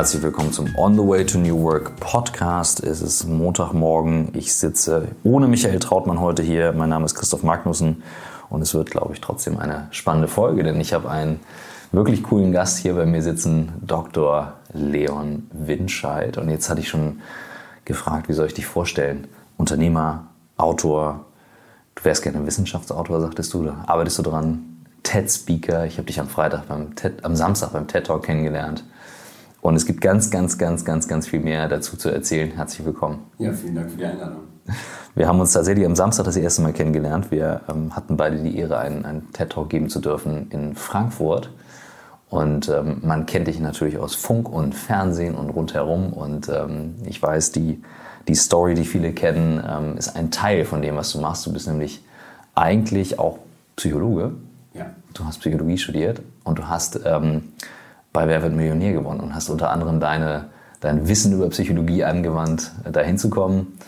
Herzlich willkommen zum On the Way to New Work Podcast. Es ist Montagmorgen. Ich sitze ohne Michael Trautmann heute hier. Mein Name ist Christoph Magnussen und es wird, glaube ich, trotzdem eine spannende Folge, denn ich habe einen wirklich coolen Gast hier bei mir sitzen, Dr. Leon Winscheid. Und jetzt hatte ich schon gefragt, wie soll ich dich vorstellen? Unternehmer, Autor, du wärst gerne Wissenschaftsautor, sagtest du, da arbeitest du dran? TED-Speaker. Ich habe dich am Freitag beim TED, am Samstag beim TED Talk kennengelernt. Und es gibt ganz, ganz, ganz, ganz, ganz viel mehr dazu zu erzählen. Herzlich willkommen. Ja, vielen Dank für die Einladung. Wir haben uns tatsächlich am Samstag das erste Mal kennengelernt. Wir ähm, hatten beide die Ehre, einen, einen TED-Talk geben zu dürfen in Frankfurt. Und ähm, man kennt dich natürlich aus Funk und Fernsehen und rundherum. Und ähm, ich weiß, die, die Story, die viele kennen, ähm, ist ein Teil von dem, was du machst. Du bist nämlich eigentlich auch Psychologe. Ja. Du hast Psychologie studiert und du hast ähm, bei Wer wird Millionär gewonnen und hast unter anderem deine, dein Wissen über Psychologie angewandt, äh, dahin zu kommen.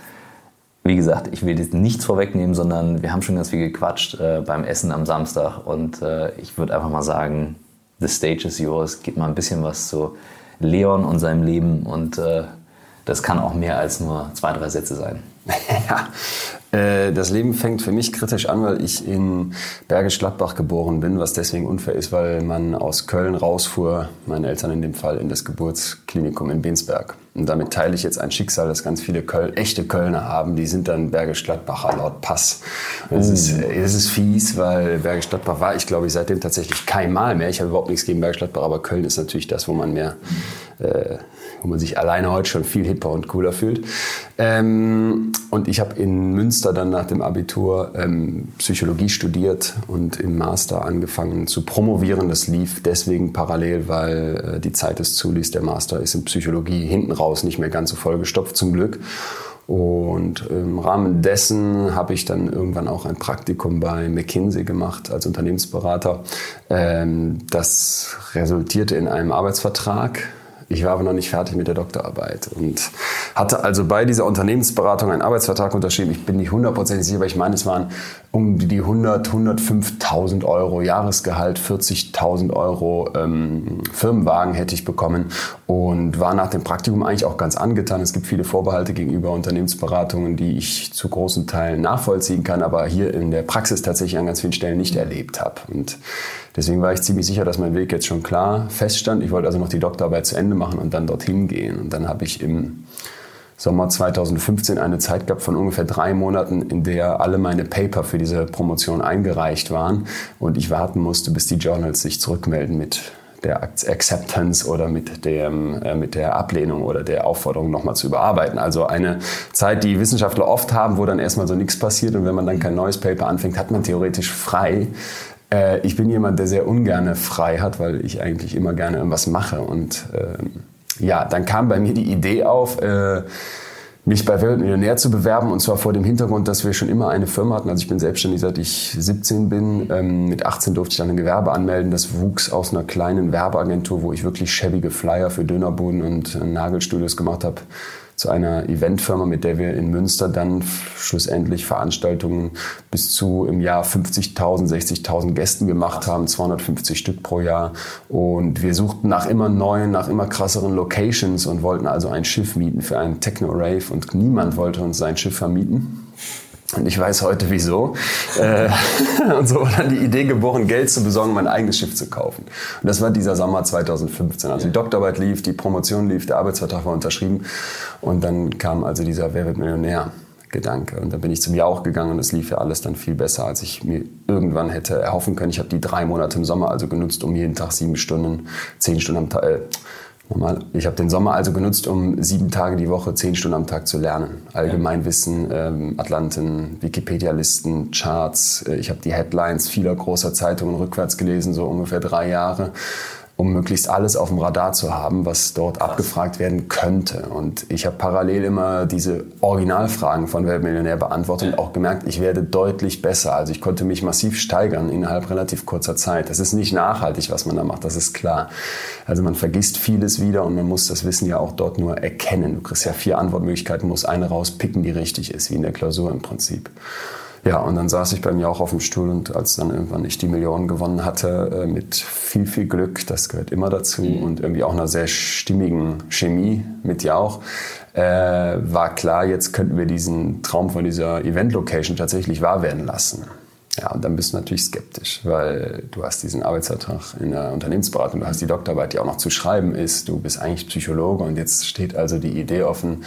Wie gesagt, ich will jetzt nichts vorwegnehmen, sondern wir haben schon ganz viel gequatscht äh, beim Essen am Samstag und äh, ich würde einfach mal sagen, the stage is yours. Gib mal ein bisschen was zu Leon und seinem Leben und äh, das kann auch mehr als nur zwei, drei Sätze sein. ja, das Leben fängt für mich kritisch an, weil ich in Bergisch Gladbach geboren bin, was deswegen unfair ist, weil man aus Köln rausfuhr, meine Eltern in dem Fall, in das Geburtsklinikum in Bensberg. Und damit teile ich jetzt ein Schicksal, das ganz viele Köl echte Kölner haben. Die sind dann Bergisch Gladbacher laut Pass. Es oh. ist, es ist fies, weil Bergisch Gladbach war ich, glaube ich, seitdem tatsächlich kein Mal mehr. Ich habe überhaupt nichts gegen Bergisch Gladbach, aber Köln ist natürlich das, wo man mehr, äh, wo man sich alleine heute schon viel hipper und cooler fühlt. Ähm, und ich habe in Münster dann nach dem Abitur ähm, Psychologie studiert und im Master angefangen zu promovieren. Das lief deswegen parallel, weil äh, die Zeit es zuließ. Der Master ist in Psychologie hinten raus nicht mehr ganz so vollgestopft zum Glück. Und im Rahmen dessen habe ich dann irgendwann auch ein Praktikum bei McKinsey gemacht als Unternehmensberater. Ähm, das resultierte in einem Arbeitsvertrag ich war aber noch nicht fertig mit der Doktorarbeit und hatte also bei dieser Unternehmensberatung einen Arbeitsvertrag unterschrieben. Ich bin nicht hundertprozentig sicher, aber ich meine, es waren um die 100, 105.000 Euro Jahresgehalt, 40.000 Euro ähm, Firmenwagen hätte ich bekommen und war nach dem Praktikum eigentlich auch ganz angetan. Es gibt viele Vorbehalte gegenüber Unternehmensberatungen, die ich zu großen Teilen nachvollziehen kann, aber hier in der Praxis tatsächlich an ganz vielen Stellen nicht erlebt habe. Und Deswegen war ich ziemlich sicher, dass mein Weg jetzt schon klar feststand. Ich wollte also noch die Doktorarbeit zu Ende machen und dann dorthin gehen. Und dann habe ich im Sommer 2015 eine Zeit gehabt von ungefähr drei Monaten, in der alle meine Paper für diese Promotion eingereicht waren und ich warten musste, bis die Journals sich zurückmelden mit der Acceptance oder mit, dem, äh, mit der Ablehnung oder der Aufforderung nochmal zu überarbeiten. Also eine Zeit, die Wissenschaftler oft haben, wo dann erstmal so nichts passiert und wenn man dann kein neues Paper anfängt, hat man theoretisch frei, äh, ich bin jemand, der sehr ungerne frei hat, weil ich eigentlich immer gerne irgendwas mache. Und äh, ja, dann kam bei mir die Idee auf, äh, mich bei Weltmillionär zu bewerben und zwar vor dem Hintergrund, dass wir schon immer eine Firma hatten. Also ich bin selbstständig, seit ich 17 bin. Ähm, mit 18 durfte ich dann ein Gewerbe anmelden. Das wuchs aus einer kleinen Werbeagentur, wo ich wirklich schäbige Flyer für Dönerboden und äh, Nagelstudios gemacht habe, zu einer Eventfirma, mit der wir in Münster dann schlussendlich Veranstaltungen bis zu im Jahr 50.000, 60.000 Gästen gemacht haben, 250 Stück pro Jahr. Und wir suchten nach immer neuen, nach immer krasseren Locations und wollten also ein Schiff mieten für einen Techno-Rave und niemand wollte uns sein Schiff vermieten. Und ich weiß heute wieso. Äh, und so war dann die Idee geboren, Geld zu besorgen, mein eigenes Schiff zu kaufen. Und das war dieser Sommer 2015. Also die Doktorarbeit lief, die Promotion lief, der Arbeitsvertrag war unterschrieben. Und dann kam also dieser Wer wird Millionär? Gedanke. Und dann bin ich zum Jauch gegangen und es lief ja alles dann viel besser, als ich mir irgendwann hätte erhoffen können. Ich habe die drei Monate im Sommer also genutzt, um jeden Tag sieben Stunden, zehn Stunden am Tag, äh. Ich habe den Sommer also genutzt, um sieben Tage die Woche, zehn Stunden am Tag zu lernen. Allgemeinwissen, ähm, Atlanten, Wikipedia-Listen, Charts. Äh, ich habe die Headlines vieler großer Zeitungen rückwärts gelesen, so ungefähr drei Jahre um möglichst alles auf dem Radar zu haben, was dort abgefragt werden könnte. Und ich habe parallel immer diese Originalfragen von Weltmillionär beantwortet und auch gemerkt, ich werde deutlich besser. Also ich konnte mich massiv steigern innerhalb relativ kurzer Zeit. Das ist nicht nachhaltig, was man da macht, das ist klar. Also man vergisst vieles wieder und man muss das Wissen ja auch dort nur erkennen. Du kriegst ja vier Antwortmöglichkeiten, musst eine rauspicken, die richtig ist, wie in der Klausur im Prinzip. Ja, und dann saß ich bei mir auch auf dem Stuhl und als dann irgendwann ich die Millionen gewonnen hatte, äh, mit viel, viel Glück, das gehört immer dazu mhm. und irgendwie auch einer sehr stimmigen Chemie mit dir auch, äh, war klar, jetzt könnten wir diesen Traum von dieser Event-Location tatsächlich wahr werden lassen. Ja, und dann bist du natürlich skeptisch, weil du hast diesen Arbeitsvertrag in der Unternehmensberatung, du hast die Doktorarbeit, die auch noch zu schreiben ist, du bist eigentlich Psychologe und jetzt steht also die Idee offen,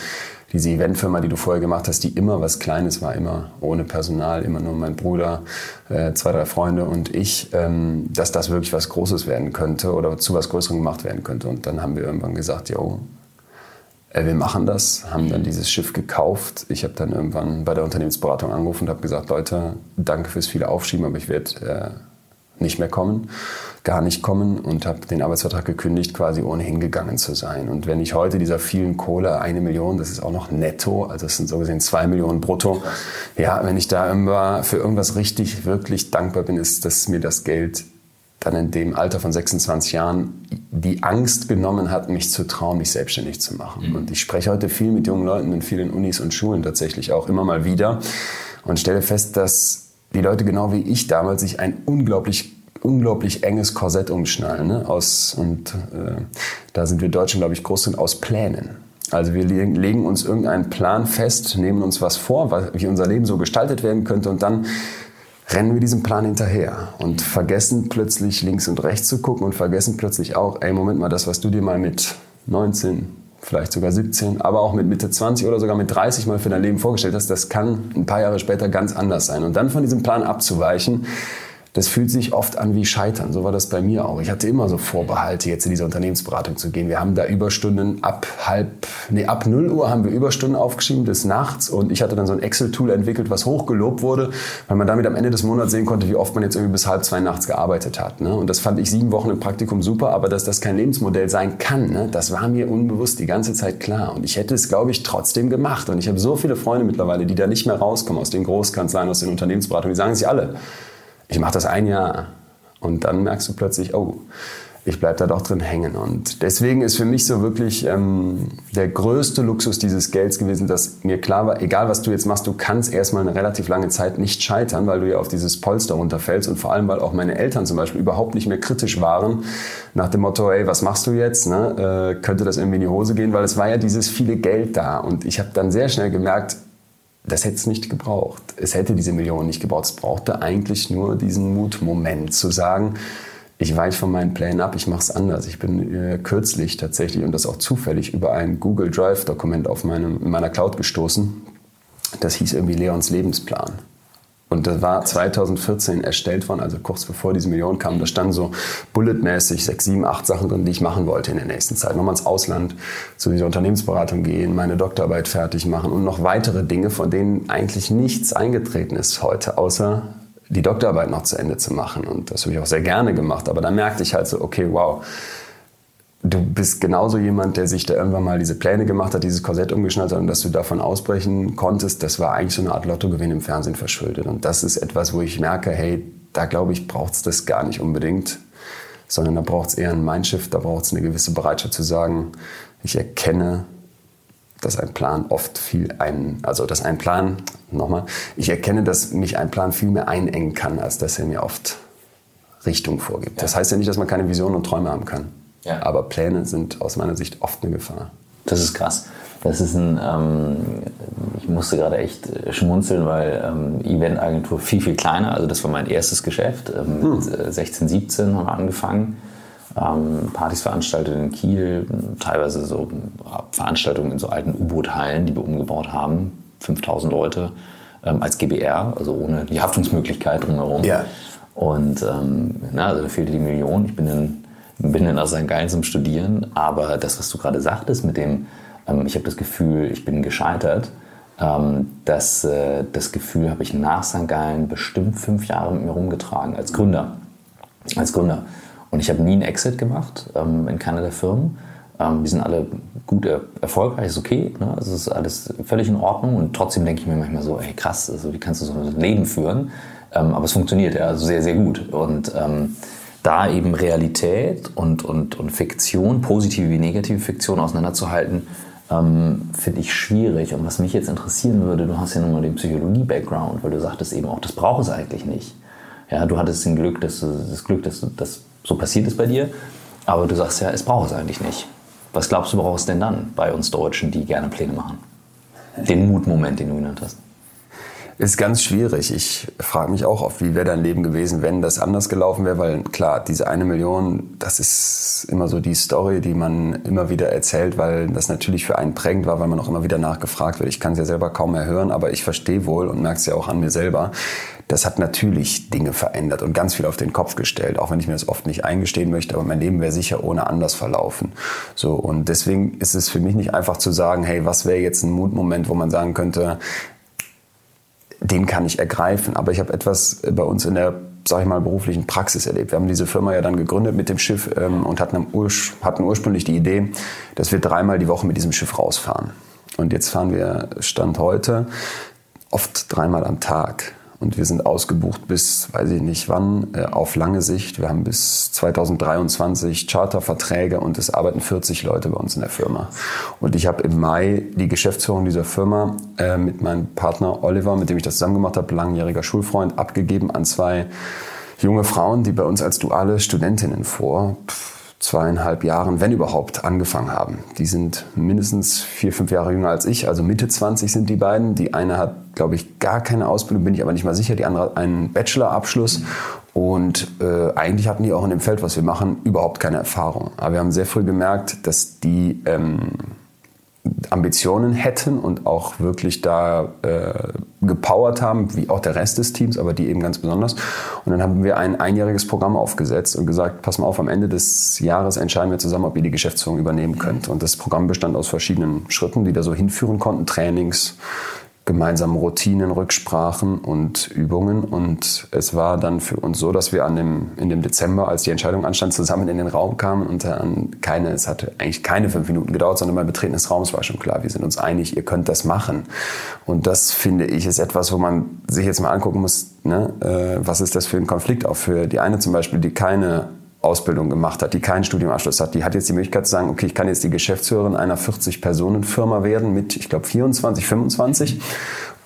diese Eventfirma, die du vorher gemacht hast, die immer was Kleines war, immer ohne Personal, immer nur mein Bruder, äh, zwei, drei Freunde und ich, ähm, dass das wirklich was Großes werden könnte oder zu was Größerem gemacht werden könnte. Und dann haben wir irgendwann gesagt, jo, äh, wir machen das, haben dann dieses Schiff gekauft. Ich habe dann irgendwann bei der Unternehmensberatung angerufen und habe gesagt, Leute, danke fürs viele Aufschieben, aber ich werde äh, nicht mehr kommen, gar nicht kommen und habe den Arbeitsvertrag gekündigt, quasi ohne hingegangen zu sein. Und wenn ich heute dieser vielen Kohle, eine Million, das ist auch noch netto, also das sind so gesehen zwei Millionen brutto, ja, wenn ich da immer für irgendwas richtig, wirklich dankbar bin, ist, dass mir das Geld dann in dem Alter von 26 Jahren die Angst genommen hat, mich zu trauen, mich selbstständig zu machen. Mhm. Und ich spreche heute viel mit jungen Leuten in vielen Unis und Schulen tatsächlich auch immer mal wieder und stelle fest, dass die Leute genau wie ich damals sich ein unglaublich unglaublich enges Korsett umschnallen. Ne? Aus, und äh, da sind wir Deutschen, glaube ich, groß sind aus Plänen. Also wir legen uns irgendeinen Plan fest, nehmen uns was vor, wie unser Leben so gestaltet werden könnte und dann rennen wir diesem Plan hinterher und vergessen plötzlich links und rechts zu gucken und vergessen plötzlich auch, ey, Moment mal, das, was du dir mal mit 19, vielleicht sogar 17, aber auch mit Mitte 20 oder sogar mit 30 mal für dein Leben vorgestellt hast, das kann ein paar Jahre später ganz anders sein. Und dann von diesem Plan abzuweichen, das fühlt sich oft an wie Scheitern. So war das bei mir auch. Ich hatte immer so Vorbehalte, jetzt in diese Unternehmensberatung zu gehen. Wir haben da Überstunden ab halb, nee, ab 0 Uhr haben wir Überstunden aufgeschrieben des Nachts und ich hatte dann so ein Excel-Tool entwickelt, was hochgelobt wurde, weil man damit am Ende des Monats sehen konnte, wie oft man jetzt irgendwie bis halb zwei nachts gearbeitet hat. Ne? Und das fand ich sieben Wochen im Praktikum super, aber dass das kein Lebensmodell sein kann, ne? das war mir unbewusst die ganze Zeit klar. Und ich hätte es, glaube ich, trotzdem gemacht. Und ich habe so viele Freunde mittlerweile, die da nicht mehr rauskommen aus den Großkanzleien, aus den Unternehmensberatungen, die sagen sich alle, ich mache das ein Jahr und dann merkst du plötzlich, oh, ich bleibe da doch drin hängen. Und deswegen ist für mich so wirklich ähm, der größte Luxus dieses Gelds gewesen, dass mir klar war, egal was du jetzt machst, du kannst erstmal eine relativ lange Zeit nicht scheitern, weil du ja auf dieses Polster runterfällst und vor allem, weil auch meine Eltern zum Beispiel überhaupt nicht mehr kritisch waren nach dem Motto, ey, was machst du jetzt? Ne? Äh, könnte das irgendwie in die Hose gehen? Weil es war ja dieses viele Geld da. Und ich habe dann sehr schnell gemerkt, das hätte es nicht gebraucht. Es hätte diese Millionen nicht gebraucht. Es brauchte eigentlich nur diesen Mutmoment zu sagen, ich weiche von meinen Plänen ab, ich mache es anders. Ich bin äh, kürzlich tatsächlich und das auch zufällig über ein Google Drive-Dokument auf meinem, in meiner Cloud gestoßen. Das hieß irgendwie Leons Lebensplan. Und das war 2014 erstellt worden, also kurz bevor diese Millionen kamen. Da standen so bulletmäßig sechs, sieben, acht Sachen drin, die ich machen wollte in der nächsten Zeit. Nochmal ins Ausland, zu dieser Unternehmensberatung gehen, meine Doktorarbeit fertig machen und noch weitere Dinge, von denen eigentlich nichts eingetreten ist heute, außer die Doktorarbeit noch zu Ende zu machen. Und das habe ich auch sehr gerne gemacht. Aber da merkte ich halt so, okay, wow, du bist genauso jemand, der sich da irgendwann mal diese Pläne gemacht hat, dieses Korsett umgeschnallt hat und dass du davon ausbrechen konntest, das war eigentlich so eine Art Lottogewinn im Fernsehen verschuldet. Und das ist etwas, wo ich merke, hey, da glaube ich, braucht es das gar nicht unbedingt, sondern da braucht es eher ein Mindshift, da braucht es eine gewisse Bereitschaft zu sagen, ich erkenne, dass ein Plan oft viel ein, also dass ein Plan, nochmal, ich erkenne, dass mich ein Plan viel mehr einengen kann, als dass er mir oft Richtung vorgibt. Das heißt ja nicht, dass man keine Visionen und Träume haben kann. Ja. Aber Pläne sind aus meiner Sicht oft eine Gefahr. Das ist krass. Das ist ein, ähm, ich musste gerade echt schmunzeln, weil ähm, Eventagentur viel, viel kleiner, also das war mein erstes Geschäft. Ähm, hm. Mit 16, 17 haben wir angefangen. Ähm, Partys veranstaltet in Kiel, teilweise so Veranstaltungen in so alten U-Boot-Hallen, die wir umgebaut haben. 5000 Leute ähm, als GBR, also ohne die Haftungsmöglichkeit drumherum. Ja. Und ähm, na, also da fehlte die Million. Ich bin dann bin dann auch sein Geil zum Studieren. Aber das, was du gerade sagtest, mit dem, ähm, ich habe das Gefühl, ich bin gescheitert, ähm, das, äh, das Gefühl habe ich nach St. Gallen bestimmt fünf Jahre mit mir rumgetragen, als Gründer. Als Gründer. Und ich habe nie einen Exit gemacht ähm, in keiner der Firmen. Ähm, die sind alle gut er erfolgreich, ist okay. Ne? Es ist alles völlig in Ordnung. Und trotzdem denke ich mir manchmal so, ey krass, also wie kannst du so ein Leben führen? Ähm, aber es funktioniert ja also sehr, sehr gut. Und ähm, da eben Realität und, und, und Fiktion, positive wie negative Fiktion auseinanderzuhalten, ähm, finde ich schwierig. Und was mich jetzt interessieren würde, du hast ja nun mal den Psychologie-Background, weil du sagtest eben auch, das braucht es eigentlich nicht. Ja, du hattest den Glück, dass du, das Glück, dass das so passiert ist bei dir, aber du sagst ja, es braucht es eigentlich nicht. Was glaubst du, brauchst es denn dann bei uns Deutschen, die gerne Pläne machen? Den Mutmoment, den du genannt hast. Ist ganz schwierig. Ich frage mich auch oft, wie wäre dein Leben gewesen, wenn das anders gelaufen wäre, weil klar, diese eine Million, das ist immer so die Story, die man immer wieder erzählt, weil das natürlich für einen prägend war, weil man auch immer wieder nachgefragt wird. Ich kann es ja selber kaum mehr hören, aber ich verstehe wohl und merke es ja auch an mir selber. Das hat natürlich Dinge verändert und ganz viel auf den Kopf gestellt, auch wenn ich mir das oft nicht eingestehen möchte, aber mein Leben wäre sicher ohne anders verlaufen. So, und deswegen ist es für mich nicht einfach zu sagen, hey, was wäre jetzt ein Mutmoment, wo man sagen könnte, den kann ich ergreifen. Aber ich habe etwas bei uns in der sag ich mal, beruflichen Praxis erlebt. Wir haben diese Firma ja dann gegründet mit dem Schiff ähm, und hatten, hatten ursprünglich die Idee, dass wir dreimal die Woche mit diesem Schiff rausfahren. Und jetzt fahren wir Stand heute oft dreimal am Tag. Und wir sind ausgebucht bis, weiß ich nicht wann, äh, auf lange Sicht. Wir haben bis 2023 Charterverträge und es arbeiten 40 Leute bei uns in der Firma. Und ich habe im Mai die Geschäftsführung dieser Firma äh, mit meinem Partner Oliver, mit dem ich das zusammen gemacht habe, langjähriger Schulfreund, abgegeben an zwei junge Frauen, die bei uns als duale Studentinnen vor zweieinhalb Jahren, wenn überhaupt, angefangen haben. Die sind mindestens vier, fünf Jahre jünger als ich, also Mitte 20 sind die beiden. Die eine hat, glaube ich, gar keine Ausbildung, bin ich aber nicht mal sicher. Die andere hat einen Bachelorabschluss. Und äh, eigentlich hatten die auch in dem Feld, was wir machen, überhaupt keine Erfahrung. Aber wir haben sehr früh gemerkt, dass die ähm, Ambitionen hätten und auch wirklich da äh, gepowert haben, wie auch der Rest des Teams, aber die eben ganz besonders. Und dann haben wir ein einjähriges Programm aufgesetzt und gesagt, pass mal auf, am Ende des Jahres entscheiden wir zusammen, ob ihr die Geschäftsführung übernehmen könnt. Und das Programm bestand aus verschiedenen Schritten, die da so hinführen konnten, Trainings, gemeinsamen Routinen, Rücksprachen und Übungen. Und es war dann für uns so, dass wir an dem, in dem Dezember, als die Entscheidung anstand, zusammen in den Raum kamen und dann keine, es hatte eigentlich keine fünf Minuten gedauert, sondern beim Betreten des Raums war schon klar, wir sind uns einig, ihr könnt das machen. Und das finde ich ist etwas, wo man sich jetzt mal angucken muss, ne, äh, was ist das für ein Konflikt auch für die eine zum Beispiel, die keine Ausbildung gemacht hat, die keinen Studiumabschluss hat, die hat jetzt die Möglichkeit zu sagen, okay, ich kann jetzt die Geschäftsführerin einer 40-Personen-Firma werden mit, ich glaube, 24, 25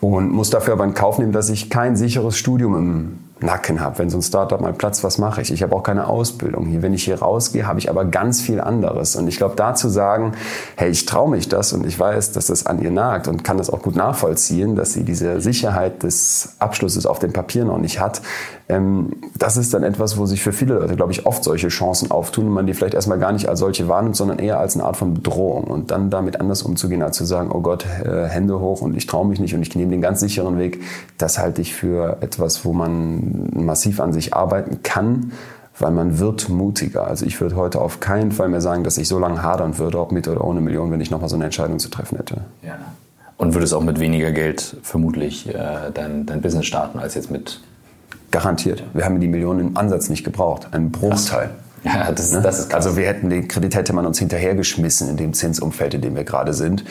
und muss dafür aber in Kauf nehmen, dass ich kein sicheres Studium im Nacken habe. Wenn so ein Startup mal platzt, was mache ich? Ich habe auch keine Ausbildung hier. Wenn ich hier rausgehe, habe ich aber ganz viel anderes. Und ich glaube, da zu sagen, hey, ich traue mich das und ich weiß, dass das an ihr nagt und kann das auch gut nachvollziehen, dass sie diese Sicherheit des Abschlusses auf dem Papier noch nicht hat, das ist dann etwas, wo sich für viele Leute, glaube ich, oft solche Chancen auftun und man die vielleicht erstmal gar nicht als solche wahrnimmt, sondern eher als eine Art von Bedrohung. Und dann damit anders umzugehen, als zu sagen, oh Gott, äh, Hände hoch und ich traue mich nicht und ich nehme den ganz sicheren Weg, das halte ich für etwas, wo man massiv an sich arbeiten kann, weil man wird mutiger. Also ich würde heute auf keinen Fall mehr sagen, dass ich so lange hadern würde, ob mit oder ohne Million, wenn ich nochmal so eine Entscheidung zu treffen hätte. Ja. Und würdest auch mit weniger Geld vermutlich äh, dein, dein Business starten, als jetzt mit... Garantiert. Wir haben die Millionen im Ansatz nicht gebraucht. Ein Bruchteil. Ja, das, ne? das ist krass. Also wir hätten den Kredit hätte man uns hinterhergeschmissen in dem Zinsumfeld, in dem wir gerade sind.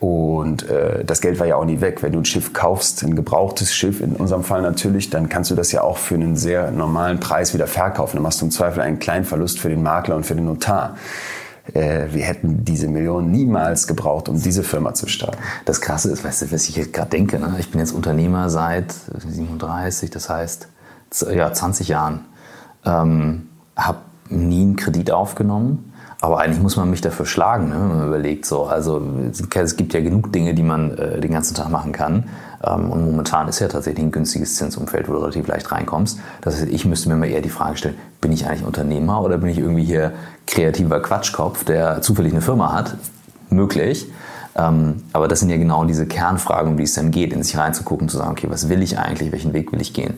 Und äh, das Geld war ja auch nie weg. Wenn du ein Schiff kaufst, ein gebrauchtes Schiff, in unserem Fall natürlich, dann kannst du das ja auch für einen sehr normalen Preis wieder verkaufen. Dann machst du im Zweifel einen kleinen Verlust für den Makler und für den Notar. Äh, wir hätten diese Millionen niemals gebraucht, um diese Firma zu starten. Das Krasse ist, weißt du, was ich jetzt gerade denke, ne? ich bin jetzt Unternehmer seit 37, das heißt ja, 20 Jahren. Ähm, habe nie einen Kredit aufgenommen. Aber eigentlich muss man mich dafür schlagen, ne, wenn man überlegt. So. Also es gibt ja genug Dinge, die man äh, den ganzen Tag machen kann. Ähm, und momentan ist ja tatsächlich ein günstiges Zinsumfeld, wo du relativ leicht reinkommst. Das heißt, ich müsste mir mal eher die Frage stellen, bin ich eigentlich Unternehmer oder bin ich irgendwie hier kreativer Quatschkopf, der zufällig eine Firma hat? Möglich. Ähm, aber das sind ja genau diese Kernfragen, um die es dann geht, in sich reinzugucken, zu sagen, okay, was will ich eigentlich, welchen Weg will ich gehen?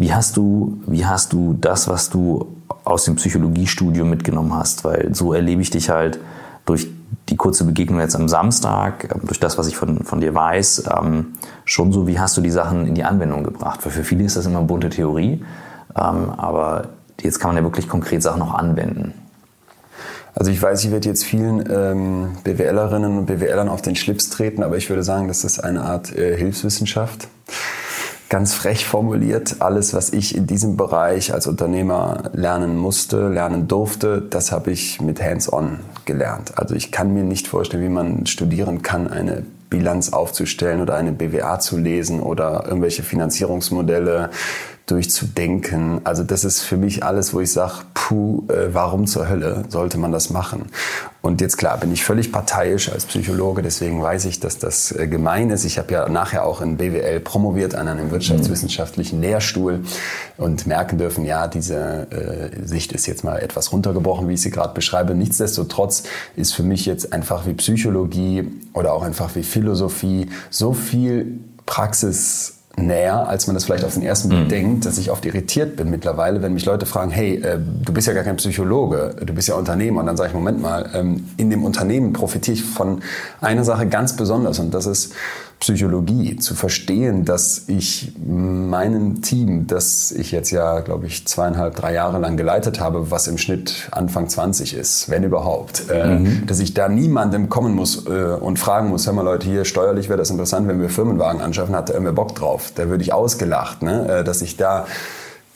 Wie hast du, wie hast du das, was du aus dem Psychologiestudium mitgenommen hast? Weil so erlebe ich dich halt durch die kurze Begegnung jetzt am Samstag, ähm, durch das, was ich von, von dir weiß, ähm, schon so, wie hast du die Sachen in die Anwendung gebracht? Weil für viele ist das immer bunte Theorie, ähm, aber jetzt kann man ja wirklich konkret Sachen noch anwenden. Also ich weiß, ich werde jetzt vielen ähm, BWLerinnen und BWLern auf den Schlips treten, aber ich würde sagen, das ist eine Art äh, Hilfswissenschaft. Ganz frech formuliert, alles, was ich in diesem Bereich als Unternehmer lernen musste, lernen durfte, das habe ich mit Hands-on gelernt. Also ich kann mir nicht vorstellen, wie man studieren kann, eine Bilanz aufzustellen oder eine BWA zu lesen oder irgendwelche Finanzierungsmodelle durchzudenken. Also das ist für mich alles, wo ich sage, puh, äh, warum zur Hölle sollte man das machen? Und jetzt klar, bin ich völlig parteiisch als Psychologe, deswegen weiß ich, dass das äh, gemein ist. Ich habe ja nachher auch in BWL promoviert an einem wirtschaftswissenschaftlichen Lehrstuhl und merken dürfen, ja, diese äh, Sicht ist jetzt mal etwas runtergebrochen, wie ich sie gerade beschreibe. Nichtsdestotrotz ist für mich jetzt einfach wie Psychologie oder auch einfach wie Philosophie so viel Praxis näher, als man das vielleicht auf den ersten Blick mhm. denkt, dass ich oft irritiert bin mittlerweile, wenn mich Leute fragen, hey, äh, du bist ja gar kein Psychologe, du bist ja Unternehmer. Und dann sage ich, Moment mal, ähm, in dem Unternehmen profitiere ich von einer Sache ganz besonders und das ist Psychologie, zu verstehen, dass ich meinem Team, das ich jetzt ja, glaube ich, zweieinhalb, drei Jahre lang geleitet habe, was im Schnitt Anfang 20 ist, wenn überhaupt, äh, mhm. dass ich da niemandem kommen muss äh, und fragen muss, hör mal Leute, hier steuerlich wäre das interessant, wenn wir Firmenwagen anschaffen, hat da irgendwer Bock drauf? Da würde ich ausgelacht, ne? Äh, dass ich da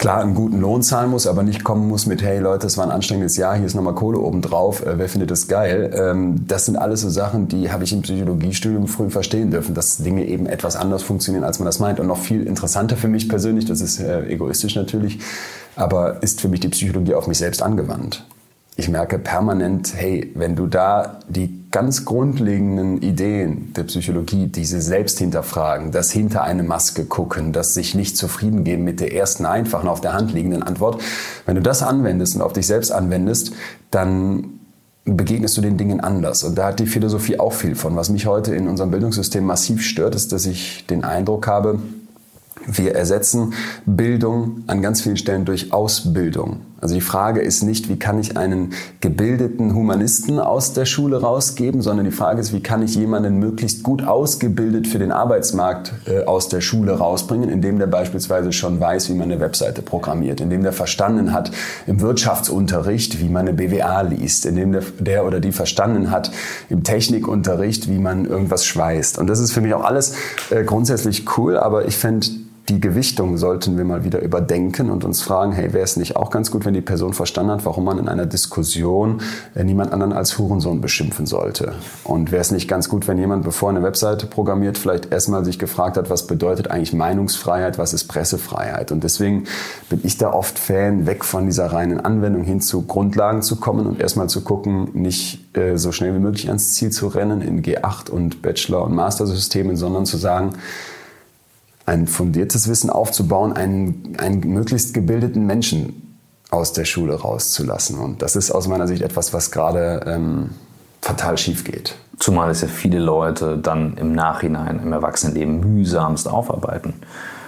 klar einen guten Lohn zahlen muss, aber nicht kommen muss mit, hey Leute, es war ein anstrengendes Jahr, hier ist nochmal Kohle obendrauf, äh, wer findet das geil? Ähm, das sind alles so Sachen, die habe ich im Psychologiestudium früh verstehen dürfen, dass Dinge eben etwas anders funktionieren, als man das meint. Und noch viel interessanter für mich persönlich, das ist äh, egoistisch natürlich, aber ist für mich die Psychologie auf mich selbst angewandt ich merke permanent, hey, wenn du da die ganz grundlegenden Ideen der Psychologie, diese selbst hinterfragen, das hinter eine Maske gucken, das sich nicht zufrieden geben mit der ersten einfachen auf der Hand liegenden Antwort, wenn du das anwendest und auf dich selbst anwendest, dann begegnest du den Dingen anders. Und da hat die Philosophie auch viel von. Was mich heute in unserem Bildungssystem massiv stört, ist, dass ich den Eindruck habe, wir ersetzen Bildung an ganz vielen Stellen durch Ausbildung. Also die Frage ist nicht, wie kann ich einen gebildeten Humanisten aus der Schule rausgeben, sondern die Frage ist, wie kann ich jemanden möglichst gut ausgebildet für den Arbeitsmarkt äh, aus der Schule rausbringen, indem der beispielsweise schon weiß, wie man eine Webseite programmiert, indem der verstanden hat im Wirtschaftsunterricht, wie man eine BWA liest, indem der, der oder die verstanden hat im Technikunterricht, wie man irgendwas schweißt. Und das ist für mich auch alles äh, grundsätzlich cool, aber ich fände die Gewichtung sollten wir mal wieder überdenken und uns fragen, hey, wäre es nicht auch ganz gut, wenn die Person verstanden hat, warum man in einer Diskussion äh, niemand anderen als Hurensohn beschimpfen sollte? Und wäre es nicht ganz gut, wenn jemand, bevor eine Webseite programmiert, vielleicht erstmal sich gefragt hat, was bedeutet eigentlich Meinungsfreiheit, was ist Pressefreiheit? Und deswegen bin ich da oft Fan, weg von dieser reinen Anwendung hin zu Grundlagen zu kommen und erstmal zu gucken, nicht äh, so schnell wie möglich ans Ziel zu rennen in G8 und Bachelor- und Mastersystemen, sondern zu sagen, ein fundiertes Wissen aufzubauen, einen, einen möglichst gebildeten Menschen aus der Schule rauszulassen. Und das ist aus meiner Sicht etwas, was gerade ähm, fatal schief geht. Zumal es ja viele Leute dann im Nachhinein im Erwachsenenleben mühsamst aufarbeiten.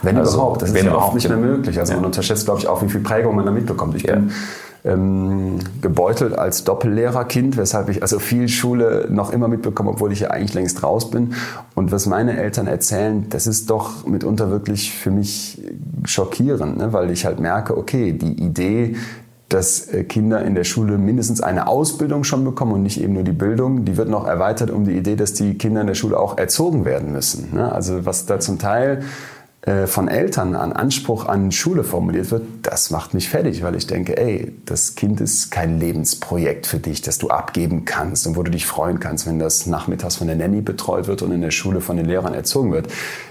Wenn also, überhaupt. Das ist ja oft nicht mehr möglich. Also ja. man unterschätzt, glaube ich, auch, wie viel Prägung man da mitbekommt. Ich ja. bin ähm, gebeutelt als Doppellehrerkind, weshalb ich also viel Schule noch immer mitbekomme, obwohl ich ja eigentlich längst raus bin. Und was meine Eltern erzählen, das ist doch mitunter wirklich für mich schockierend, ne? weil ich halt merke, okay, die Idee, dass äh, Kinder in der Schule mindestens eine Ausbildung schon bekommen und nicht eben nur die Bildung. Die wird noch erweitert um die Idee, dass die Kinder in der Schule auch erzogen werden müssen. Ne? Also was da zum Teil von Eltern an Anspruch an Schule formuliert wird, das macht mich fertig, weil ich denke, ey, das Kind ist kein Lebensprojekt für dich, das du abgeben kannst und wo du dich freuen kannst, wenn das nachmittags von der Nanny betreut wird und in der Schule von den Lehrern erzogen wird.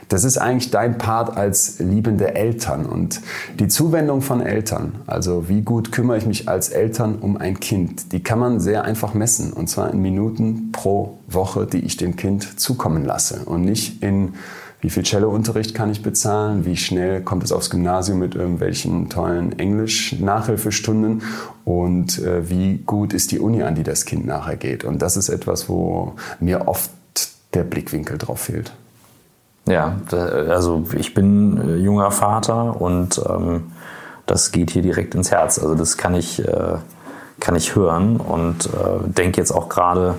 Das ist eigentlich dein Part als liebende Eltern und die Zuwendung von Eltern, also wie gut kümmere ich mich als Eltern um ein Kind, die kann man sehr einfach messen und zwar in Minuten pro Woche, die ich dem Kind zukommen lasse und nicht in wie viel Cellounterricht kann ich bezahlen, wie schnell kommt es aufs Gymnasium mit irgendwelchen tollen Englisch-Nachhilfestunden und äh, wie gut ist die Uni, an die das Kind nachher geht. Und das ist etwas, wo mir oft der Blickwinkel drauf fehlt. Ja, also ich bin äh, junger Vater und ähm, das geht hier direkt ins Herz. Also das kann ich, äh, kann ich hören und äh, denke jetzt auch gerade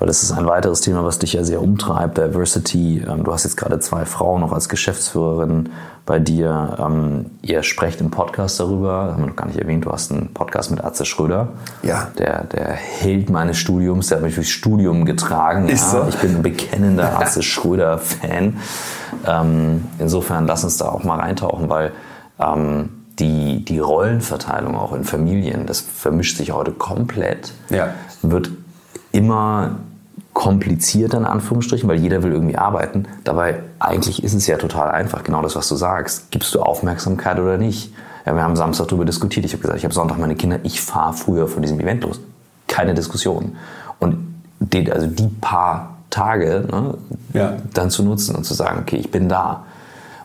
weil das ist ein weiteres Thema, was dich ja sehr umtreibt, Diversity. Ähm, du hast jetzt gerade zwei Frauen noch als Geschäftsführerin bei dir. Ähm, ihr sprecht im Podcast darüber, haben wir noch gar nicht erwähnt, du hast einen Podcast mit Atze Schröder. Ja. Der, der Held meines Studiums, der hat mich durchs Studium getragen. Ist ja. so? Ich bin ein bekennender Atze Schröder-Fan. Ähm, insofern lass uns da auch mal reintauchen, weil die, die Rollenverteilung auch in Familien, das vermischt sich heute komplett. Ja. Wird immer komplizierter in Anführungsstrichen, weil jeder will irgendwie arbeiten. Dabei eigentlich ist es ja total einfach, genau das, was du sagst. Gibst du Aufmerksamkeit oder nicht? Ja, wir haben Samstag darüber diskutiert. Ich habe gesagt, ich habe Sonntag meine Kinder, ich fahre früher von diesem Event los. Keine Diskussion. Und die, also die paar Tage ne, Ja. dann zu nutzen und zu sagen, okay, ich bin da.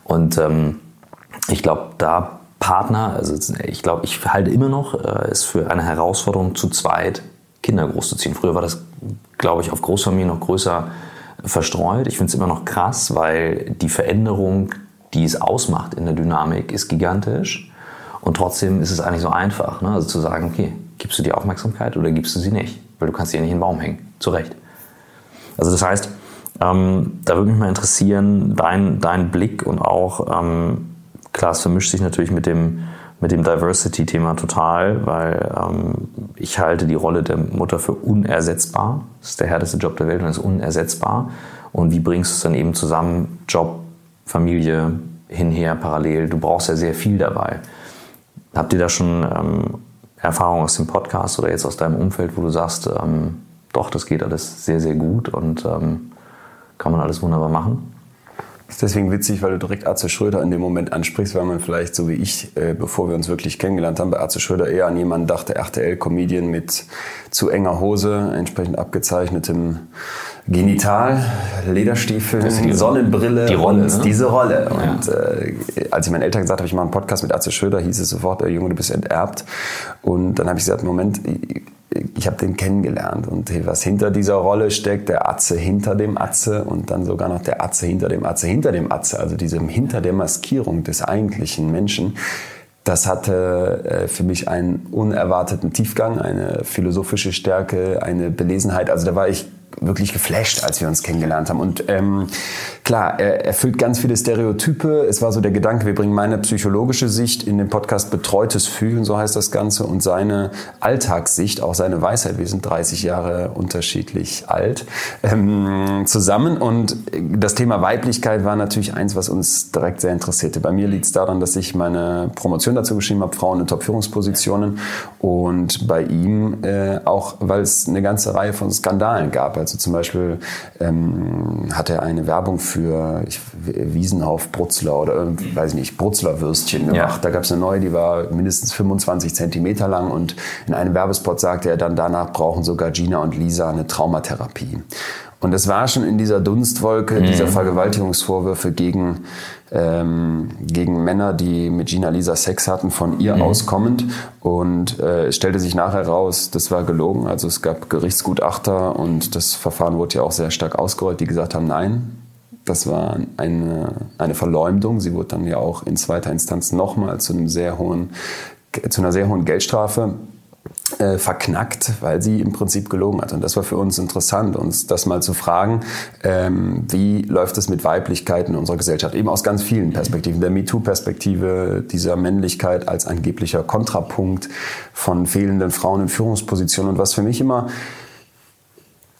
Und ähm, ich glaube, da Partner, also ich glaube, ich halte immer noch, äh, es für eine Herausforderung, zu zweit Kinder großzuziehen. Früher war das, glaube ich, auf Großfamilien noch größer verstreut. Ich finde es immer noch krass, weil die Veränderung, die es ausmacht in der Dynamik, ist gigantisch. Und trotzdem ist es eigentlich so einfach, ne? also zu sagen, okay, gibst du die Aufmerksamkeit oder gibst du sie nicht? Weil du kannst sie ja nicht in den Baum hängen. Zu Recht. Also das heißt, ähm, da würde mich mal interessieren, dein, dein Blick und auch, ähm, klar, es vermischt sich natürlich mit dem, mit dem Diversity-Thema total, weil ähm, ich halte die Rolle der Mutter für unersetzbar. Das ist der härteste Job der Welt und ist unersetzbar. Und wie bringst du es dann eben zusammen, Job, Familie, hinher, parallel? Du brauchst ja sehr viel dabei. Habt ihr da schon ähm, Erfahrungen aus dem Podcast oder jetzt aus deinem Umfeld, wo du sagst, ähm, doch, das geht alles sehr, sehr gut und ähm, kann man alles wunderbar machen? Ist deswegen witzig, weil du direkt Arze Schröder in dem Moment ansprichst, weil man vielleicht so wie ich, äh, bevor wir uns wirklich kennengelernt haben, bei Arze Schröder eher an jemanden dachte, RTL-Comedian mit zu enger Hose, entsprechend abgezeichnetem Genital, Lederstiefeln, die- Sonnenbrille die Rolle, und ne? diese Rolle. Und äh, als ich meinen Eltern gesagt habe, ich mache einen Podcast mit Arze Schröder, hieß es sofort, äh, Junge, du bist enterbt. Und dann habe ich gesagt, Moment, ich, ich habe den kennengelernt und was hinter dieser Rolle steckt, der Atze hinter dem Atze und dann sogar noch der Atze hinter dem Atze hinter dem Atze, also diesem hinter der Maskierung des eigentlichen Menschen. Das hatte äh, für mich einen unerwarteten Tiefgang, eine philosophische Stärke, eine Belesenheit. Also da war ich wirklich geflasht, als wir uns kennengelernt haben. Und ähm, klar, er erfüllt ganz viele Stereotype. Es war so der Gedanke, wir bringen meine psychologische Sicht in den Podcast Betreutes Fühlen, so heißt das Ganze, und seine Alltagssicht, auch seine Weisheit, wir sind 30 Jahre unterschiedlich alt, ähm, zusammen. Und das Thema Weiblichkeit war natürlich eins, was uns direkt sehr interessierte. Bei mir liegt es daran, dass ich meine Promotion dazu geschrieben habe, Frauen in Top-Führungspositionen. Und bei ihm äh, auch, weil es eine ganze Reihe von Skandalen gab. Also zum Beispiel ähm, hat er eine Werbung für ich, Wiesenhauf Brutzler oder irgendwie, weiß ich nicht, Brutzler Würstchen gemacht. Ja. Da gab es eine neue, die war mindestens 25 Zentimeter lang und in einem Werbespot sagte er dann, danach brauchen sogar Gina und Lisa eine Traumatherapie. Und es war schon in dieser Dunstwolke dieser Vergewaltigungsvorwürfe gegen, ähm, gegen Männer, die mit Gina Lisa Sex hatten, von ihr auskommend. Und äh, es stellte sich nachher raus, das war gelogen. Also es gab Gerichtsgutachter und das Verfahren wurde ja auch sehr stark ausgerollt, die gesagt haben, nein, das war eine, eine Verleumdung. Sie wurde dann ja auch in zweiter Instanz nochmal zu einem sehr hohen, zu einer sehr hohen Geldstrafe äh, verknackt, weil sie im Prinzip gelogen hat. Und das war für uns interessant, uns das mal zu fragen, ähm, wie läuft es mit Weiblichkeit in unserer Gesellschaft? Eben aus ganz vielen Perspektiven. Der MeToo-Perspektive, dieser Männlichkeit als angeblicher Kontrapunkt von fehlenden Frauen in Führungspositionen. Und was für mich immer